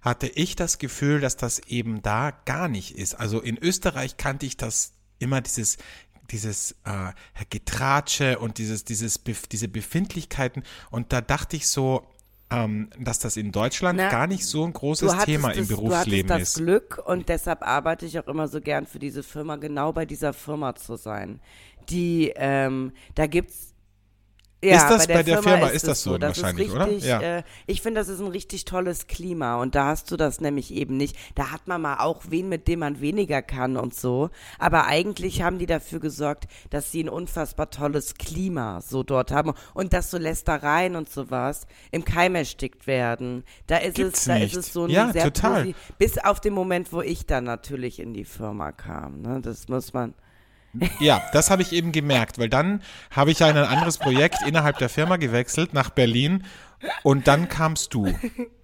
hatte ich das Gefühl, dass das eben da gar nicht ist. Also in Österreich kannte ich das immer dieses dieses äh, Getratsche und dieses dieses diese Befindlichkeiten und da dachte ich so, ähm, dass das in Deutschland Na, gar nicht so ein großes Thema das, im Berufsleben du das ist. Glück und deshalb arbeite ich auch immer so gern für diese Firma, genau bei dieser Firma zu sein. Die, ähm, da gibt's ja, Ist das bei der Firma, ist es das so Das wahrscheinlich, ist oder? richtig, Ja. Äh, ich finde, das ist ein richtig tolles Klima und da hast du das nämlich eben nicht. Da hat man mal auch wen, mit dem man weniger kann und so. Aber eigentlich haben die dafür gesorgt, dass sie ein unfassbar tolles Klima so dort haben und dass so Lästereien und sowas im Keim erstickt werden. Da ist Gibt's es, da nicht. ist es so ein Ja, sehr total. posi- bis auf den Moment, wo ich dann natürlich in die Firma kam. Ne? Das muss man. Ja, das habe ich eben gemerkt, weil dann habe ich ein anderes Projekt innerhalb der Firma gewechselt nach Berlin und dann kamst du,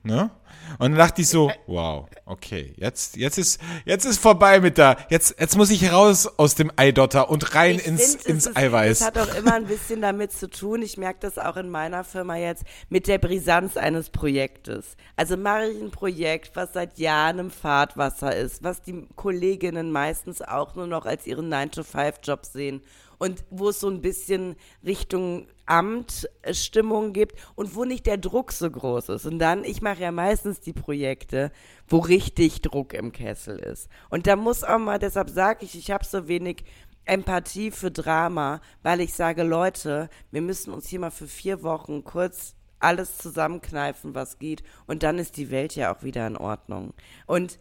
ne? Und dann dachte ich so, wow, okay, jetzt jetzt ist jetzt ist vorbei mit der jetzt jetzt muss ich raus aus dem Eidotter und rein Ich ins find, ins ist, Eiweiß. Es hat auch immer ein bisschen damit zu tun, ich merke das auch in meiner Firma jetzt, mit der Brisanz eines Projektes. Also mache ich ein Projekt, was seit Jahren im Fahrtwasser ist, was die Kolleginnen meistens auch nur noch als ihren 9-to-5-Job sehen und wo es so ein bisschen Richtung Amtstimmung gibt und wo nicht der Druck so groß ist. Und dann, ich mache ja meistens die Projekte, wo richtig Druck im Kessel ist. Und da muss auch mal, deshalb sage ich, ich habe so wenig Empathie für Drama, weil ich sage, Leute, wir müssen uns hier mal für vier Wochen kurz alles zusammenkneifen, was geht. Und dann ist die Welt ja auch wieder in Ordnung. Und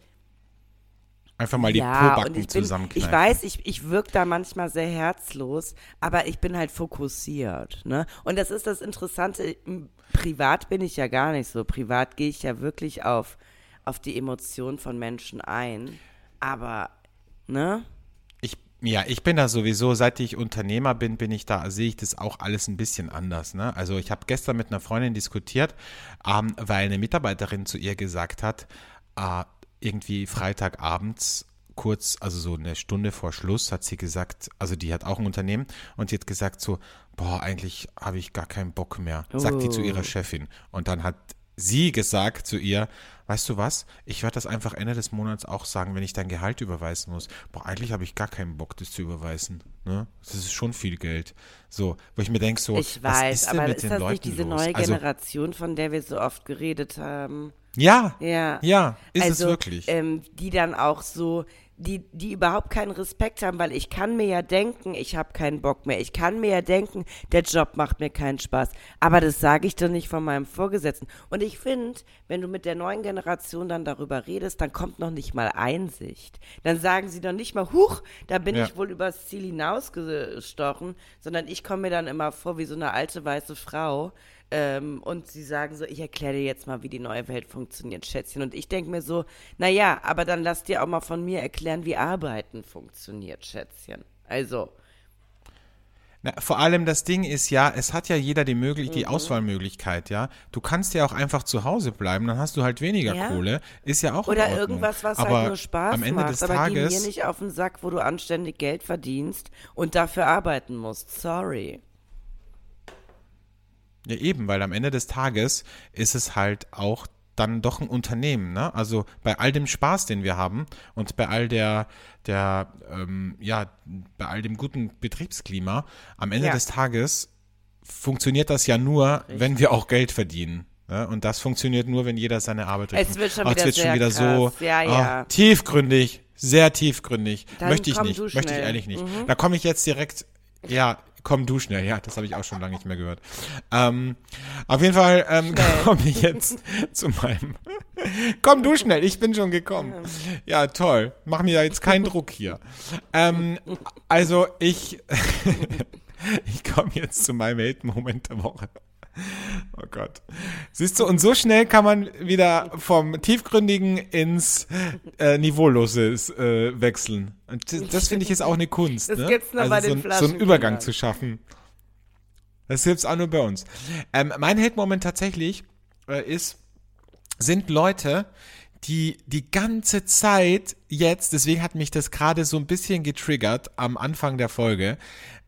Einfach mal die ja, Pobacken ich bin, zusammenkneifen. ich weiß, ich, ich wirke da manchmal sehr herzlos, aber ich bin halt fokussiert, ne? Und das ist das Interessante, privat bin ich ja gar nicht so. Privat gehe ich ja wirklich auf, auf die Emotionen von Menschen ein. Aber, ne? Ich, ja, ich bin da sowieso, seit ich Unternehmer bin, bin ich da, sehe ich das auch alles ein bisschen anders. Ne? Also ich habe gestern mit einer Freundin diskutiert, ähm, weil eine Mitarbeiterin zu ihr gesagt hat, äh, irgendwie Freitagabends kurz, also so eine Stunde vor Schluss, hat sie gesagt, also die hat auch ein Unternehmen und die hat gesagt so, boah, eigentlich habe ich gar keinen Bock mehr, sagt die zu ihrer Oh. Chefin. Und dann hat sie gesagt zu ihr, weißt du was, ich werde das einfach Ende des Monats auch sagen, wenn ich dein Gehalt überweisen muss. Boah, eigentlich habe ich gar keinen Bock, das zu überweisen. Ne? Das ist schon viel Geld. So, wo ich mir denke, so, Ich was weiß, ist denn aber mit ist den das Leuten nicht diese los? neue also, Generation, von der wir so oft geredet haben? Ja, Ja. ja, ist also, es wirklich. Ähm, die dann auch so, die, die überhaupt keinen Respekt haben, weil ich kann mir ja denken, ich habe keinen Bock mehr. Ich kann mir ja denken, der Job macht mir keinen Spaß. Aber das sage ich doch nicht von meinem Vorgesetzten. Und ich finde, wenn du mit der neuen Generation dann darüber redest, dann kommt noch nicht mal Einsicht. Dann sagen sie doch nicht mal, huch, da bin Ja. ich wohl übers Ziel hinausgestochen, sondern ich komme mir dann immer vor wie so eine alte weiße Frau. Ähm, und sie sagen so, ich erkläre dir jetzt mal, wie die neue Welt funktioniert, Schätzchen. Und ich denke mir so, naja, aber dann lass dir auch mal von mir erklären, wie Arbeiten funktioniert, Schätzchen. Also, Na, vor allem das Ding ist ja, es hat ja jeder die, möglich Mhm. die Auswahlmöglichkeit, ja. Du kannst ja auch einfach zu Hause bleiben, dann hast du halt weniger Ja. Kohle, ist ja auch oder irgendwas, was Aber halt nur Spaß am Ende macht. des aber geh mir Tages, nicht auf den Sack, wo du anständig Geld verdienst und dafür arbeiten musst. Sorry. Ja eben, weil am Ende des Tages ist es halt auch dann doch ein Unternehmen, ne? Also bei all dem Spaß, den wir haben und bei all der, der, ähm, ja, bei all dem guten Betriebsklima, am Ende Ja. des Tages funktioniert das ja nur, wenn wir auch Geld verdienen. Ne? Und das funktioniert nur, wenn jeder seine Arbeit Es richtig wird schon macht. wieder jetzt wird schon wieder so. Ja, ah, ja. tiefgründig, sehr tiefgründig. Dann möchte ich nicht, möchte ich. Mhm. ehrlich nicht. Da komme ich jetzt direkt, ja, komm du schnell. Ja, das habe ich auch schon lange nicht mehr gehört. Ähm, auf jeden Fall ähm, <laughs> komme ich jetzt zu meinem. <laughs> komm du schnell, ich bin schon gekommen. Ja, toll. Mach mir ja jetzt keinen Druck hier. Ähm, also ich, <laughs> ich komme jetzt zu meinem Hate-Moment der Woche. Oh Gott. Siehst du, und so schnell kann man wieder vom Tiefgründigen ins äh, Niveauloses äh, wechseln. Und das, das finde ich ist auch eine Kunst. Das ne? gibt's nur also bei so, den ein- so einen Übergang zu schaffen. Das gibt's auch nur bei uns. Ähm, mein Hate-Moment tatsächlich äh, ist, sind Leute, die die ganze Zeit jetzt, deswegen hat mich das gerade so ein bisschen getriggert am Anfang der Folge,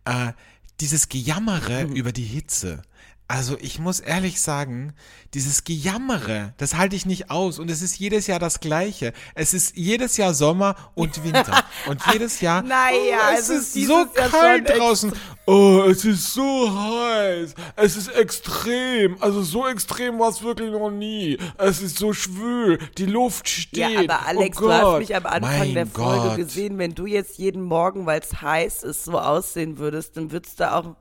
äh, dieses Gejammere über die Hitze. Also ich muss ehrlich sagen, dieses Gejammere, das halte ich nicht aus und es ist jedes Jahr das gleiche. Es ist jedes Jahr Sommer und Winter <laughs> und jedes Jahr Naja, oh, es es ist ist so Jahr kalt draußen. Oh, es ist so heiß. Es ist extrem. Also so extrem war es wirklich noch nie. Es ist so schwül. Die Luft steht. Ja, aber Alex, oh du hast mich am Anfang mein der Folge Gott. gesehen. Wenn du jetzt jeden Morgen, weil es heiß ist, so aussehen würdest, dann würdest du auch.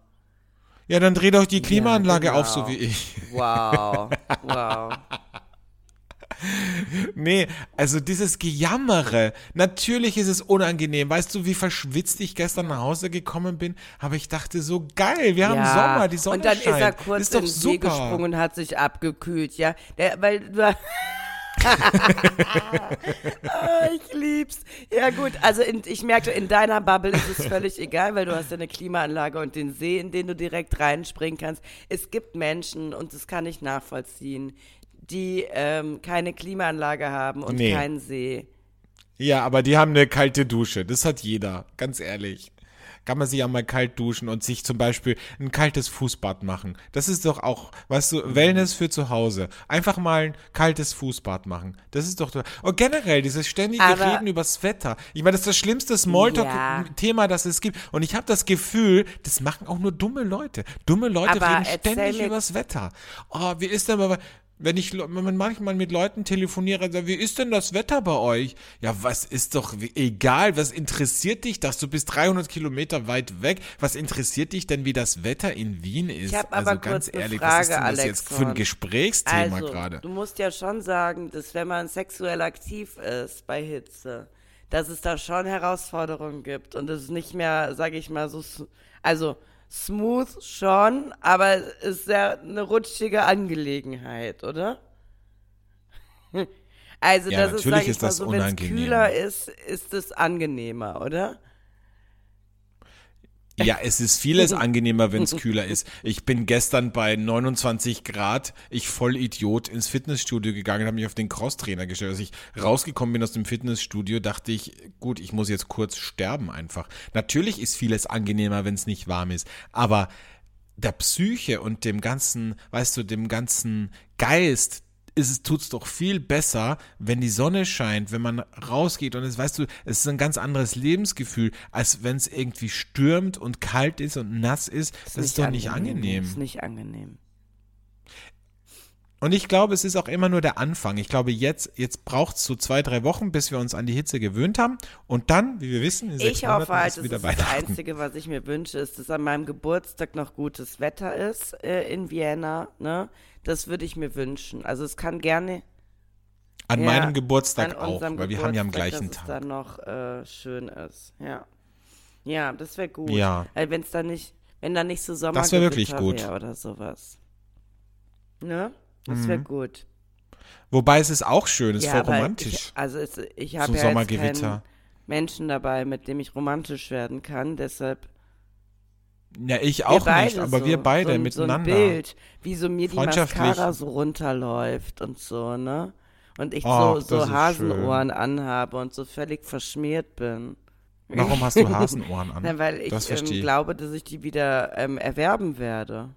Ja, dann dreh doch die Klimaanlage genau. auf, so wie ich. Wow, wow. <laughs> Nee, also dieses Gejammere, natürlich ist es unangenehm. Weißt du, wie verschwitzt ich gestern nach Hause gekommen bin? Aber ich dachte so, geil, wir haben ja. Sommer, die Sonne Und dann ist scheint. er kurz ist in den See super. gesprungen und hat sich abgekühlt, ja. Der, weil <laughs> Ah, ich lieb's. Ja gut, also in, ich merkte, in deiner Bubble ist es völlig egal, weil du hast ja eine Klimaanlage und den See, in den du direkt reinspringen kannst. Es gibt Menschen, und das kann ich nachvollziehen, die ähm, keine Klimaanlage haben und Nee. keinen See. Ja, aber die haben eine kalte Dusche. Das hat jeder, ganz ehrlich. Kann man sich auch mal kalt duschen und sich zum Beispiel ein kaltes Fußbad machen. Das ist doch auch, weißt du, Wellness für zu Hause. Einfach mal ein kaltes Fußbad machen. Das ist doch. Und generell dieses ständige Aber- Reden übers Wetter. Ich meine, das ist das schlimmste Smalltalk-Thema, das es gibt. Und ich habe das Gefühl, das machen auch nur dumme Leute. Dumme Leute Aber reden ständig übers Wetter. Oh, wie ist denn aber wenn ich wenn man manchmal mit Leuten telefoniere, sag, wie ist denn das Wetter bei euch? Ja, was ist doch egal, was interessiert dich das? Du bist 300 Kilometer weit weg. Was interessiert dich denn, wie das Wetter in Wien ist? Ich hab aber also ganz kurz eine ehrlich, Frage, was ist denn das jetzt für ein. Gesprächsthema Also, gerade? du musst ja schon sagen, dass wenn man sexuell aktiv ist bei Hitze, dass es da schon Herausforderungen gibt und es nicht mehr, sage ich mal, so, also smooth schon, aber ist ja eine rutschige Angelegenheit, oder? <laughs> Also, Ja, das ist, natürlich sag ich ist mal so, wenn es kühler ist, ist es angenehmer, oder? Ja, es ist vieles <laughs> angenehmer, wenn es kühler ist. Ich bin gestern bei 29 Grad, ich voll Idiot, ins Fitnessstudio gegangen, habe mich auf den Crosstrainer gestellt. Als ich rausgekommen bin aus dem Fitnessstudio, dachte ich, gut, ich muss jetzt kurz sterben einfach. Natürlich ist vieles angenehmer, wenn es nicht warm ist, aber der Psyche und dem ganzen, weißt du, dem ganzen Geist, es tut's doch viel besser, wenn die Sonne scheint, wenn man rausgeht und es weißt du, es ist ein ganz anderes Lebensgefühl, als wenn es irgendwie stürmt und kalt ist und nass ist. Das, ist, doch nicht angenehm. Das ist nicht angenehm. Und ich glaube, es ist auch immer nur der Anfang. Ich glaube, jetzt, jetzt braucht es so zwei, drei Wochen, bis wir uns an die Hitze gewöhnt haben. Und dann, wie wir wissen, in sechs Ich hoffe Monaten halt, ist das wieder ist das. Einzige, was ich mir wünsche, ist, dass an meinem Geburtstag noch gutes Wetter ist äh, in Vienna. Ne? Das würde ich mir wünschen. Also es kann gerne An ja, meinem Geburtstag an auch, weil wir haben ja am Geburtstag, gleichen dass Tag. es dann noch äh, schön ist. Ja, ja, das wäre gut. Ja. Weil wenn es dann nicht, wenn da nicht so Sommer Das wirklich gut. oder sowas. Ne? Das wäre Mhm. gut. Wobei es ist auch schön, es ist voll romantisch. Ich, also es, ich habe ja jetzt keinen Menschen dabei, mit dem ich romantisch werden kann. Deshalb Ja, ich auch nicht, aber so, wir beide so ein, miteinander. So ein Bild, wie so mir die. Mascara so runterläuft und so, ne? Und ich Ach, so, so Hasenohren anhabe und so völlig verschmiert bin. Warum hast du <laughs> Hasenohren an? Na, weil ich das ähm, glaube, dass ich die wieder ähm, erwerben werde.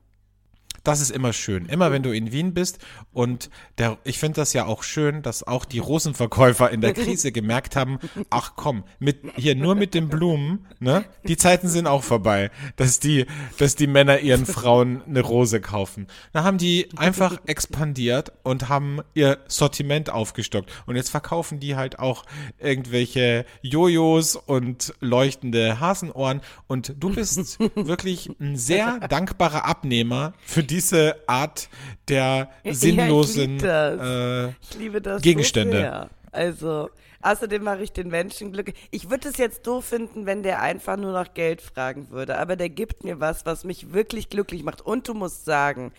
Das ist immer schön. Immer wenn du in Wien bist und der, ich finde das ja auch schön, dass auch die Rosenverkäufer in der <laughs> Krise gemerkt haben, ach komm, mit, hier nur mit den Blumen, ne? Die Zeiten sind auch vorbei, dass die, dass die Männer ihren Frauen eine Rose kaufen. Da haben die einfach expandiert und haben ihr Sortiment aufgestockt. Und jetzt verkaufen die halt auch irgendwelche Jojos und leuchtende Hasenohren. Und du bist <laughs> wirklich ein sehr dankbarer Abnehmer für diese Art der sinnlosen das. äh, Ich liebe das Gegenstände. So. Also, außerdem mache ich den Menschen glücklich. Ich würde es jetzt doof finden, wenn der einfach nur nach Geld fragen würde, aber der gibt mir was, was mich wirklich glücklich macht. Und du musst sagen,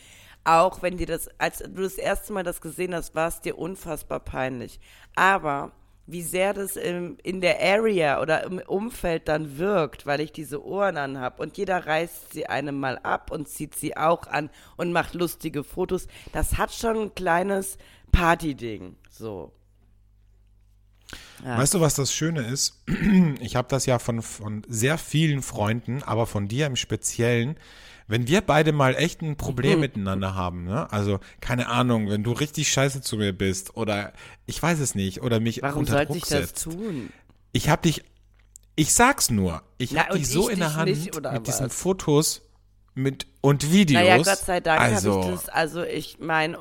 auch wenn dir das, als du das erste Mal das gesehen hast, war es dir unfassbar peinlich. Aber wie sehr das im, in der Area oder im Umfeld dann wirkt, weil ich diese Ohren anhab und jeder reißt sie einem mal ab und zieht sie auch an und macht lustige Fotos, das hat schon ein kleines Party-Ding. So. Ja. Weißt du, was das Schöne ist? <clears throat> Ich habe das ja von, von sehr vielen Freunden, aber von dir im Speziellen. Wenn wir beide mal echt ein Mhm. Problem miteinander haben, ne? Also, keine Ahnung, wenn du richtig scheiße zu mir bist oder ich weiß es nicht oder mich Warum unter sollte Druck ich das setzt. tun? Ich hab dich, ich sag's nur, ich Na, hab dich so in der Hand nicht, mit diesen was? Fotos mit und Videos. Naja, Gott sei Dank also, habe ich das, also ich meine,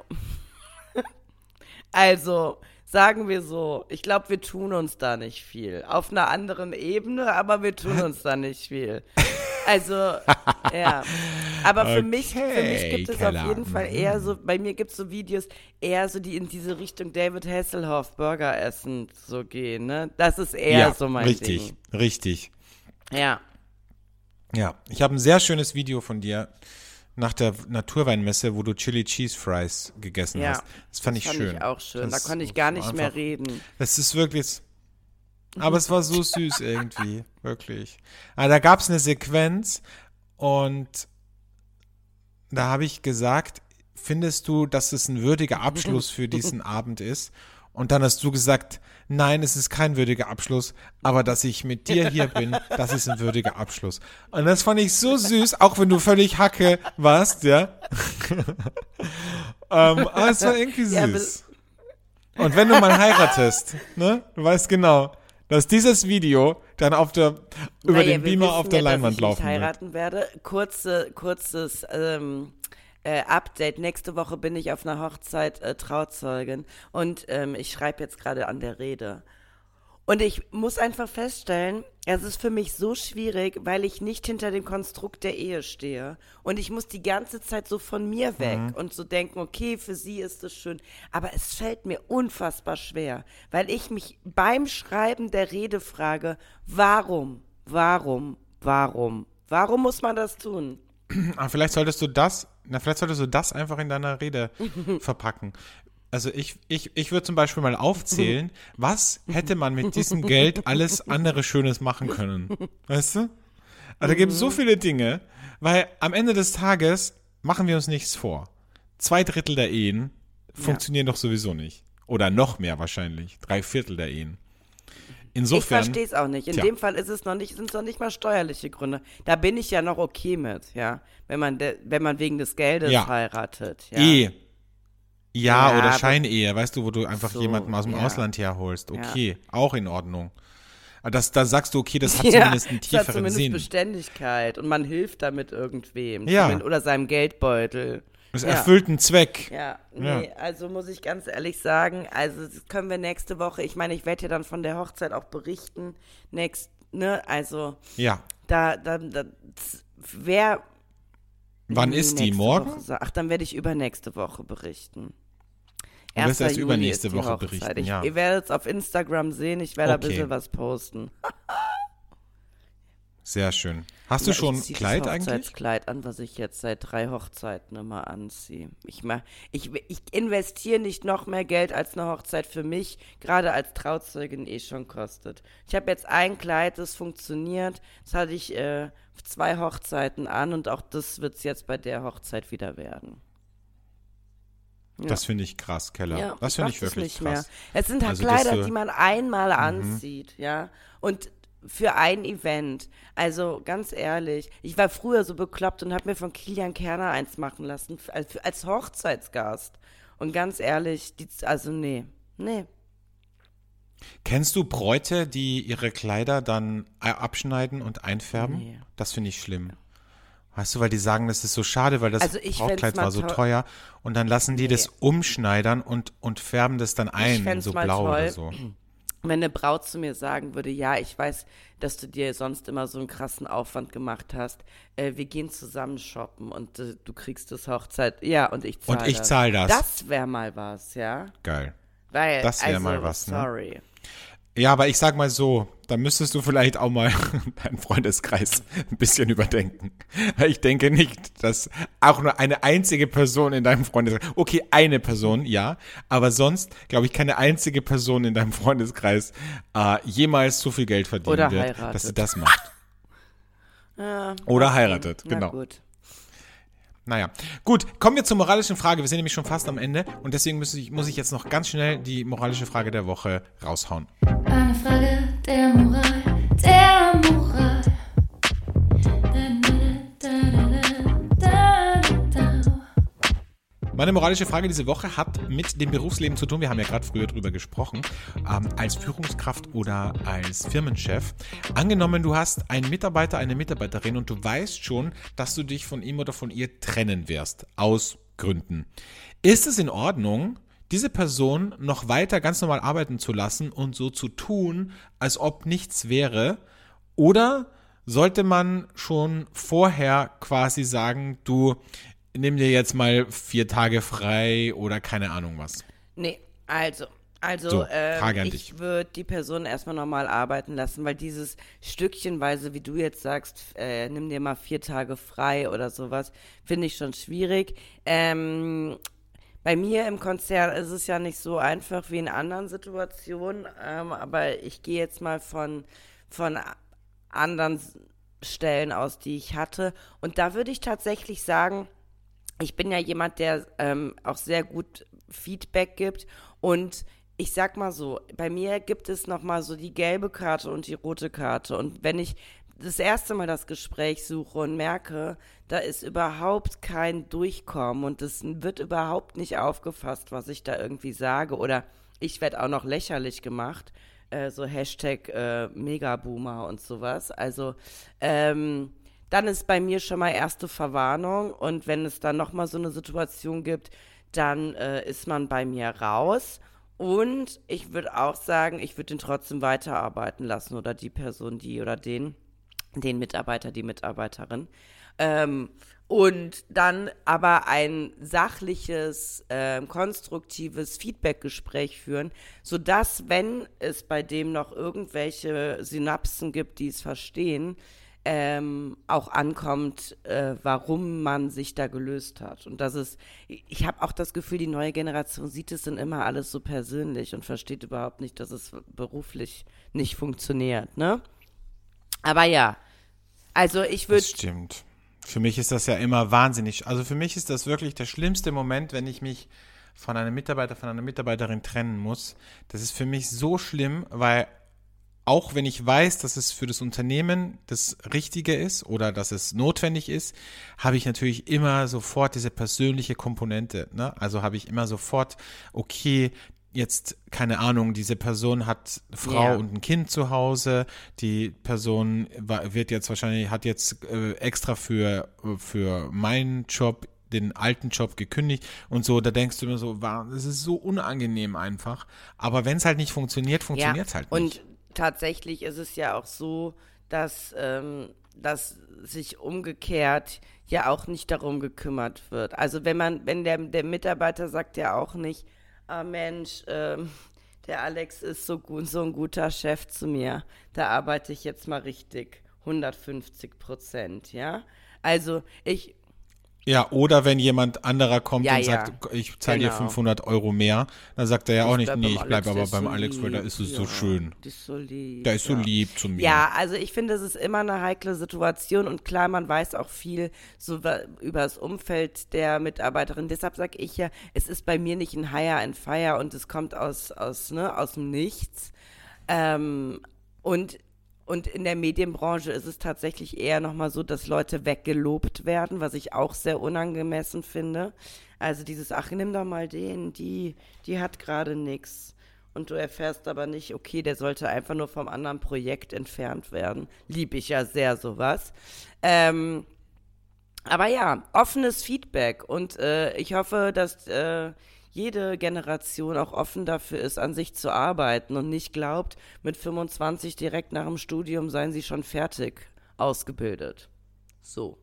<laughs> also sagen wir so, ich glaube, wir tun uns da nicht viel. Auf einer anderen Ebene, aber wir tun uns da nicht viel. <laughs> Also, ja. Aber für mich, für mich Okay, gibt es auf jeden Fall Mhm. eher so, bei mir gibt es so Videos eher so, die in diese Richtung David Hasselhoff Burger essen so gehen, ne? Das ist eher ja, so mein richtig, richtig. Ding. Ja. Ja, ich habe ein sehr schönes Video von dir nach der Naturweinmesse, wo du Chili Cheese Fries gegessen Ja, hast. Das fand ich Fand schön. ich auch schön. Das da konnte ich gar nicht mehr einfach- reden. Es ist wirklich. Aber es war so süß irgendwie, wirklich. Aber da gab es eine Sequenz und da habe ich gesagt, findest du, dass es ein würdiger Abschluss für diesen <laughs> Abend ist? Und dann hast du gesagt, nein, es ist kein würdiger Abschluss, aber dass ich mit dir hier bin, das ist ein würdiger Abschluss. Und das fand ich so süß, auch wenn du völlig Hacke warst, ja. <laughs> ähm, aber es war irgendwie süß. Und wenn du mal heiratest, ne, du weißt genau, dass dieses Video dann auf der, über Naja, den Beamer auf der ja, Leinwand dass ich laufen nicht wird. heiraten werde. Kurze, kurzes ähm, äh, Update. Nächste Woche bin ich auf einer Hochzeit äh, Trauzeugin und ähm, ich schreibe jetzt gerade an der Rede. Und ich muss einfach feststellen, es ist für mich so schwierig, weil ich nicht hinter dem Konstrukt der Ehe stehe. Und ich muss die ganze Zeit so von mir weg Mhm. und so denken, okay, für sie ist es schön. Aber es fällt mir unfassbar schwer, weil ich mich beim Schreiben der Rede frage, warum, warum, warum, warum muss man das tun? Aber vielleicht solltest du das, na, vielleicht solltest du das einfach in deiner Rede <laughs> verpacken. Also ich, ich, ich würde zum Beispiel mal aufzählen, <laughs> was hätte man mit diesem Geld alles andere Schönes machen können. Weißt du? Also da gibt es so Mhm. viele Dinge, weil am Ende des Tages machen wir uns nichts vor. Zwei Drittel der Ehen funktionieren doch sowieso nicht. Oder noch mehr wahrscheinlich. Drei Viertel der Ehen. Ich Insofern. verstehe es auch nicht. In Tja. dem Fall ist es noch nicht, sind es noch nicht mal steuerliche Gründe. Da bin ich ja noch okay mit, ja. Wenn man, de, wenn man wegen des Geldes Ja. heiratet. Ja. Ehe. Ja, Ja, oder Scheinehe, weißt du, wo du einfach So, jemanden aus dem ja. Ausland herholst. Okay, auch in Ordnung. Das, da sagst du, okay, das hat <laughs> ja, zumindest einen es hat tieferen zumindest Sinn. Beständigkeit und man hilft damit irgendwem. Ja. Oder seinem Geldbeutel. Es Ja. erfüllt einen Zweck. Ja, nee, Ja. also muss ich ganz ehrlich sagen, also das können wir nächste Woche, ich meine, ich werde ja dann von der Hochzeit auch berichten, next, ne, also Ja. da, da, da wer Wann ist die? Morgen? Woche Ach, dann werde ich übernächste Woche berichten. Du wirst 1. erst Juli übernächste Woche Hochzeit. berichten, Ich, ja. Ihr werdet es auf Instagram sehen, ich werde Okay. ein bisschen was posten. <laughs> Sehr schön. Hast du Ja, schon ich zieh Kleid das eigentlich? Hochzeitskleid an, was ich jetzt seit drei Hochzeiten immer anziehe. Ich, mach, ich, ich investiere nicht noch mehr Geld, als eine Hochzeit für mich, gerade als Trauzeugin eh schon kostet. Ich habe jetzt ein Kleid, das funktioniert. Das hatte ich äh, zwei Hochzeiten an und auch das wird es jetzt bei der Hochzeit wieder werden. Das finde ich krass, Keller. Ja, das finde ich wirklich krass. Mehr. Es sind halt Also, Kleider, du- die man einmal Mhm. anzieht, ja. Und für ein Event. Also ganz ehrlich, ich war früher so bekloppt und habe mir von Kilian Kerner eins machen lassen als, als Hochzeitsgast. Und ganz ehrlich, die, also nee, nee. Kennst du Bräute, die ihre Kleider dann äh, abschneiden und einfärben? Nee. Das finde ich schlimm. Weißt du, weil die sagen, das ist so schade, weil das Also ich Brautkleid war so teuer und dann lassen die das umschneidern und, und färben das dann ein, so blau oder toll. so. Wenn eine Braut zu mir sagen würde, ja, ich weiß, dass du dir sonst immer so einen krassen Aufwand gemacht hast, äh, wir gehen zusammen shoppen und äh, du kriegst das Hochzeit, ja, und ich zahle Und ich das. zahl das. Das wäre mal was, ja. Geil. Weil, Das wär also, mal was, ne? Sorry. Ja, aber ich sag mal so, da müsstest du vielleicht auch mal <laughs> deinen Freundeskreis ein bisschen überdenken. Ich denke nicht, dass auch nur eine einzige Person in deinem Freundeskreis, okay, eine Person, ja, aber sonst glaube ich keine einzige Person in deinem Freundeskreis äh, jemals so viel Geld verdienen Oder wird, heiratet. dass sie das macht. Ja, Oder okay. heiratet, Na genau. gut. Naja, gut, kommen wir zur moralischen Frage. Wir sind nämlich schon fast am Ende und deswegen muss ich, muss ich jetzt noch ganz schnell die moralische Frage der Woche raushauen. Frage der Moral, der Moral. Meine moralische Frage diese Woche hat mit dem Berufsleben zu tun. Wir haben ja gerade früher drüber gesprochen. Ähm, als Führungskraft oder als Firmenchef. Angenommen, du hast einen Mitarbeiter, eine Mitarbeiterin und du weißt schon, dass du dich von ihm oder von ihr trennen wirst. Aus Gründen. Ist es in Ordnung, diese Person noch weiter ganz normal arbeiten zu lassen und so zu tun, als ob nichts wäre? Oder sollte man schon vorher quasi sagen, du nimm dir jetzt mal vier Tage frei oder keine Ahnung was? Nee, also. Also, So, ähm, ich würde die Person erstmal normal arbeiten lassen, weil dieses Stückchenweise, wie du jetzt sagst, äh, nimm dir mal vier Tage frei oder sowas, finde ich schon schwierig. Ähm, bei mir im Konzern ist es ja nicht so einfach wie in anderen Situationen, ähm, aber ich gehe jetzt mal von, von anderen Stellen aus, die ich hatte. Und da würde ich tatsächlich sagen, ich bin ja jemand, der ähm, auch sehr gut Feedback gibt und ich sag mal so, bei mir gibt es noch mal so die gelbe Karte und die rote Karte und wenn ich das erste Mal das Gespräch suche und merke, da ist überhaupt kein Durchkommen und es wird überhaupt nicht aufgefasst, was ich da irgendwie sage oder ich werde auch noch lächerlich gemacht, äh, so Hashtag äh, Megaboomer und sowas. Also ähm, dann ist bei mir schon mal erste Verwarnung und wenn es dann noch mal so eine Situation gibt, dann äh, ist man bei mir raus. Und ich würde auch sagen, ich würde den trotzdem weiterarbeiten lassen oder die Person, die oder den, den Mitarbeiter, die Mitarbeiterin. Ähm, und dann aber ein sachliches, ähm, konstruktives Feedbackgespräch führen, sodass, wenn es bei dem noch irgendwelche Synapsen gibt, die es verstehen, ähm, auch ankommt, äh, warum man sich da gelöst hat. Und das ist, ich habe auch das Gefühl, die neue Generation sieht es dann immer alles so persönlich und versteht überhaupt nicht, dass es beruflich nicht funktioniert, ne? Aber ja, Also ich würde. Das stimmt. Für mich ist das ja immer wahnsinnig. Also für mich ist das wirklich der schlimmste Moment, wenn ich mich von einem Mitarbeiter, von einer Mitarbeiterin trennen muss. Das ist für mich so schlimm, weil auch wenn ich weiß, dass es für das Unternehmen das Richtige ist oder dass es notwendig ist, habe ich natürlich immer sofort diese persönliche Komponente. Ne? Also habe ich immer sofort, okay, jetzt, keine Ahnung, diese Person hat Frau Ja. und ein Kind zu Hause, die Person wird jetzt wahrscheinlich, hat jetzt äh, extra für, für meinen Job den alten Job gekündigt und so, da denkst du immer so, das ist so unangenehm einfach. Aber wenn es halt nicht funktioniert, funktioniert es halt nicht. Und tatsächlich ist es ja auch so, dass, ähm, dass sich umgekehrt ja auch nicht darum gekümmert wird. Also wenn man, wenn der, der Mitarbeiter sagt ja auch nicht, ah Mensch, ähm, der Alex ist so gut, so ein guter Chef zu mir, da arbeite ich jetzt mal richtig 150 Prozent, ja. Also ich, Ja, oder wenn jemand anderer kommt Ja, und ja. sagt, ich zahle dir Genau. 500 Euro mehr, dann sagt er ja auch ich nicht, bleib nee, ich bleibe aber beim so Alex, weil da ist es so ja, schön. Die ist so lieb. Der ist so ja. lieb zu mir. Ja, also ich finde, es ist immer eine heikle Situation und klar, man weiß auch viel so über das Umfeld der Mitarbeiterin. Deshalb sage ich ja, es ist bei mir nicht ein Hire and Fire und es kommt aus, aus, ne, aus dem Nichts. Ähm, und, und in der Medienbranche ist es tatsächlich eher nochmal so, dass Leute weggelobt werden, was ich auch sehr unangemessen finde. Also dieses, ach, nimm doch mal den, die, die hat gerade nichts. Und du erfährst aber nicht, okay, der sollte einfach nur vom anderen Projekt entfernt werden. Lieb ich ja sehr sowas. Ähm, aber ja, offenes Feedback. Und äh, ich hoffe, dass äh, jede Generation auch offen dafür ist, an sich zu arbeiten und nicht glaubt, mit 25 direkt nach dem Studium seien sie schon fertig ausgebildet. So.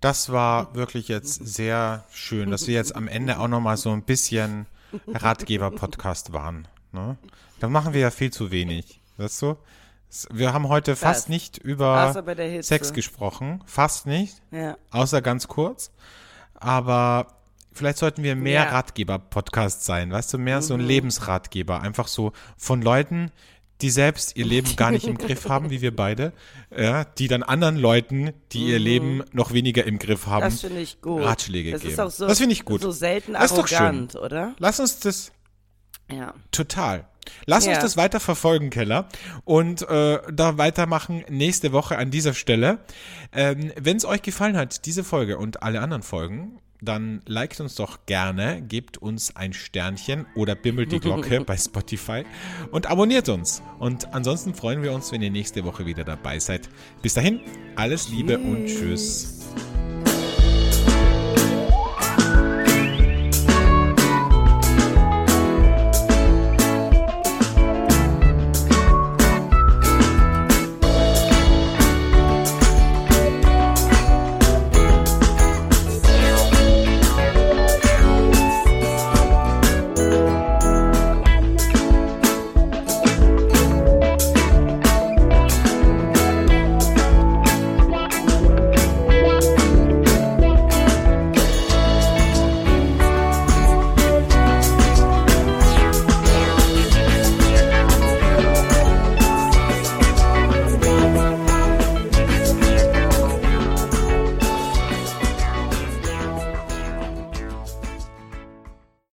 Das war <laughs> wirklich jetzt sehr schön, dass wir jetzt am Ende auch nochmal so ein bisschen Ratgeber-Podcast <laughs> waren. Ne? Da machen wir ja viel zu wenig, weißt du? Wir haben heute fast Was? nicht über. Sex gesprochen, fast nicht, Ja. außer ganz kurz. Aber vielleicht sollten wir mehr Ja. Mhm. Ratgeber-Podcast sein, weißt du, mehr so ein Lebensratgeber, einfach so von Leuten, die selbst ihr Leben gar nicht im <laughs> Griff haben, wie wir beide, ja, die dann anderen Leuten, die ihr Leben noch weniger im Griff haben, Mhm. Das finde ich gut. Ratschläge das geben. Ist auch so, das finde ich gut. So selten Das ist doch schön. arrogant, oder? Lass uns das Ja. total. Lass uns Ja. das weiter verfolgen, Keller, und äh, da weitermachen nächste Woche an dieser Stelle. Ähm, Wenn es euch gefallen hat, diese Folge und alle anderen Folgen, dann liked uns doch gerne, gebt uns ein Sternchen oder bimmelt die Glocke <laughs> bei Spotify und abonniert uns. Und ansonsten freuen wir uns, wenn ihr nächste Woche wieder dabei seid. Bis dahin, alles Liebe und tschüss.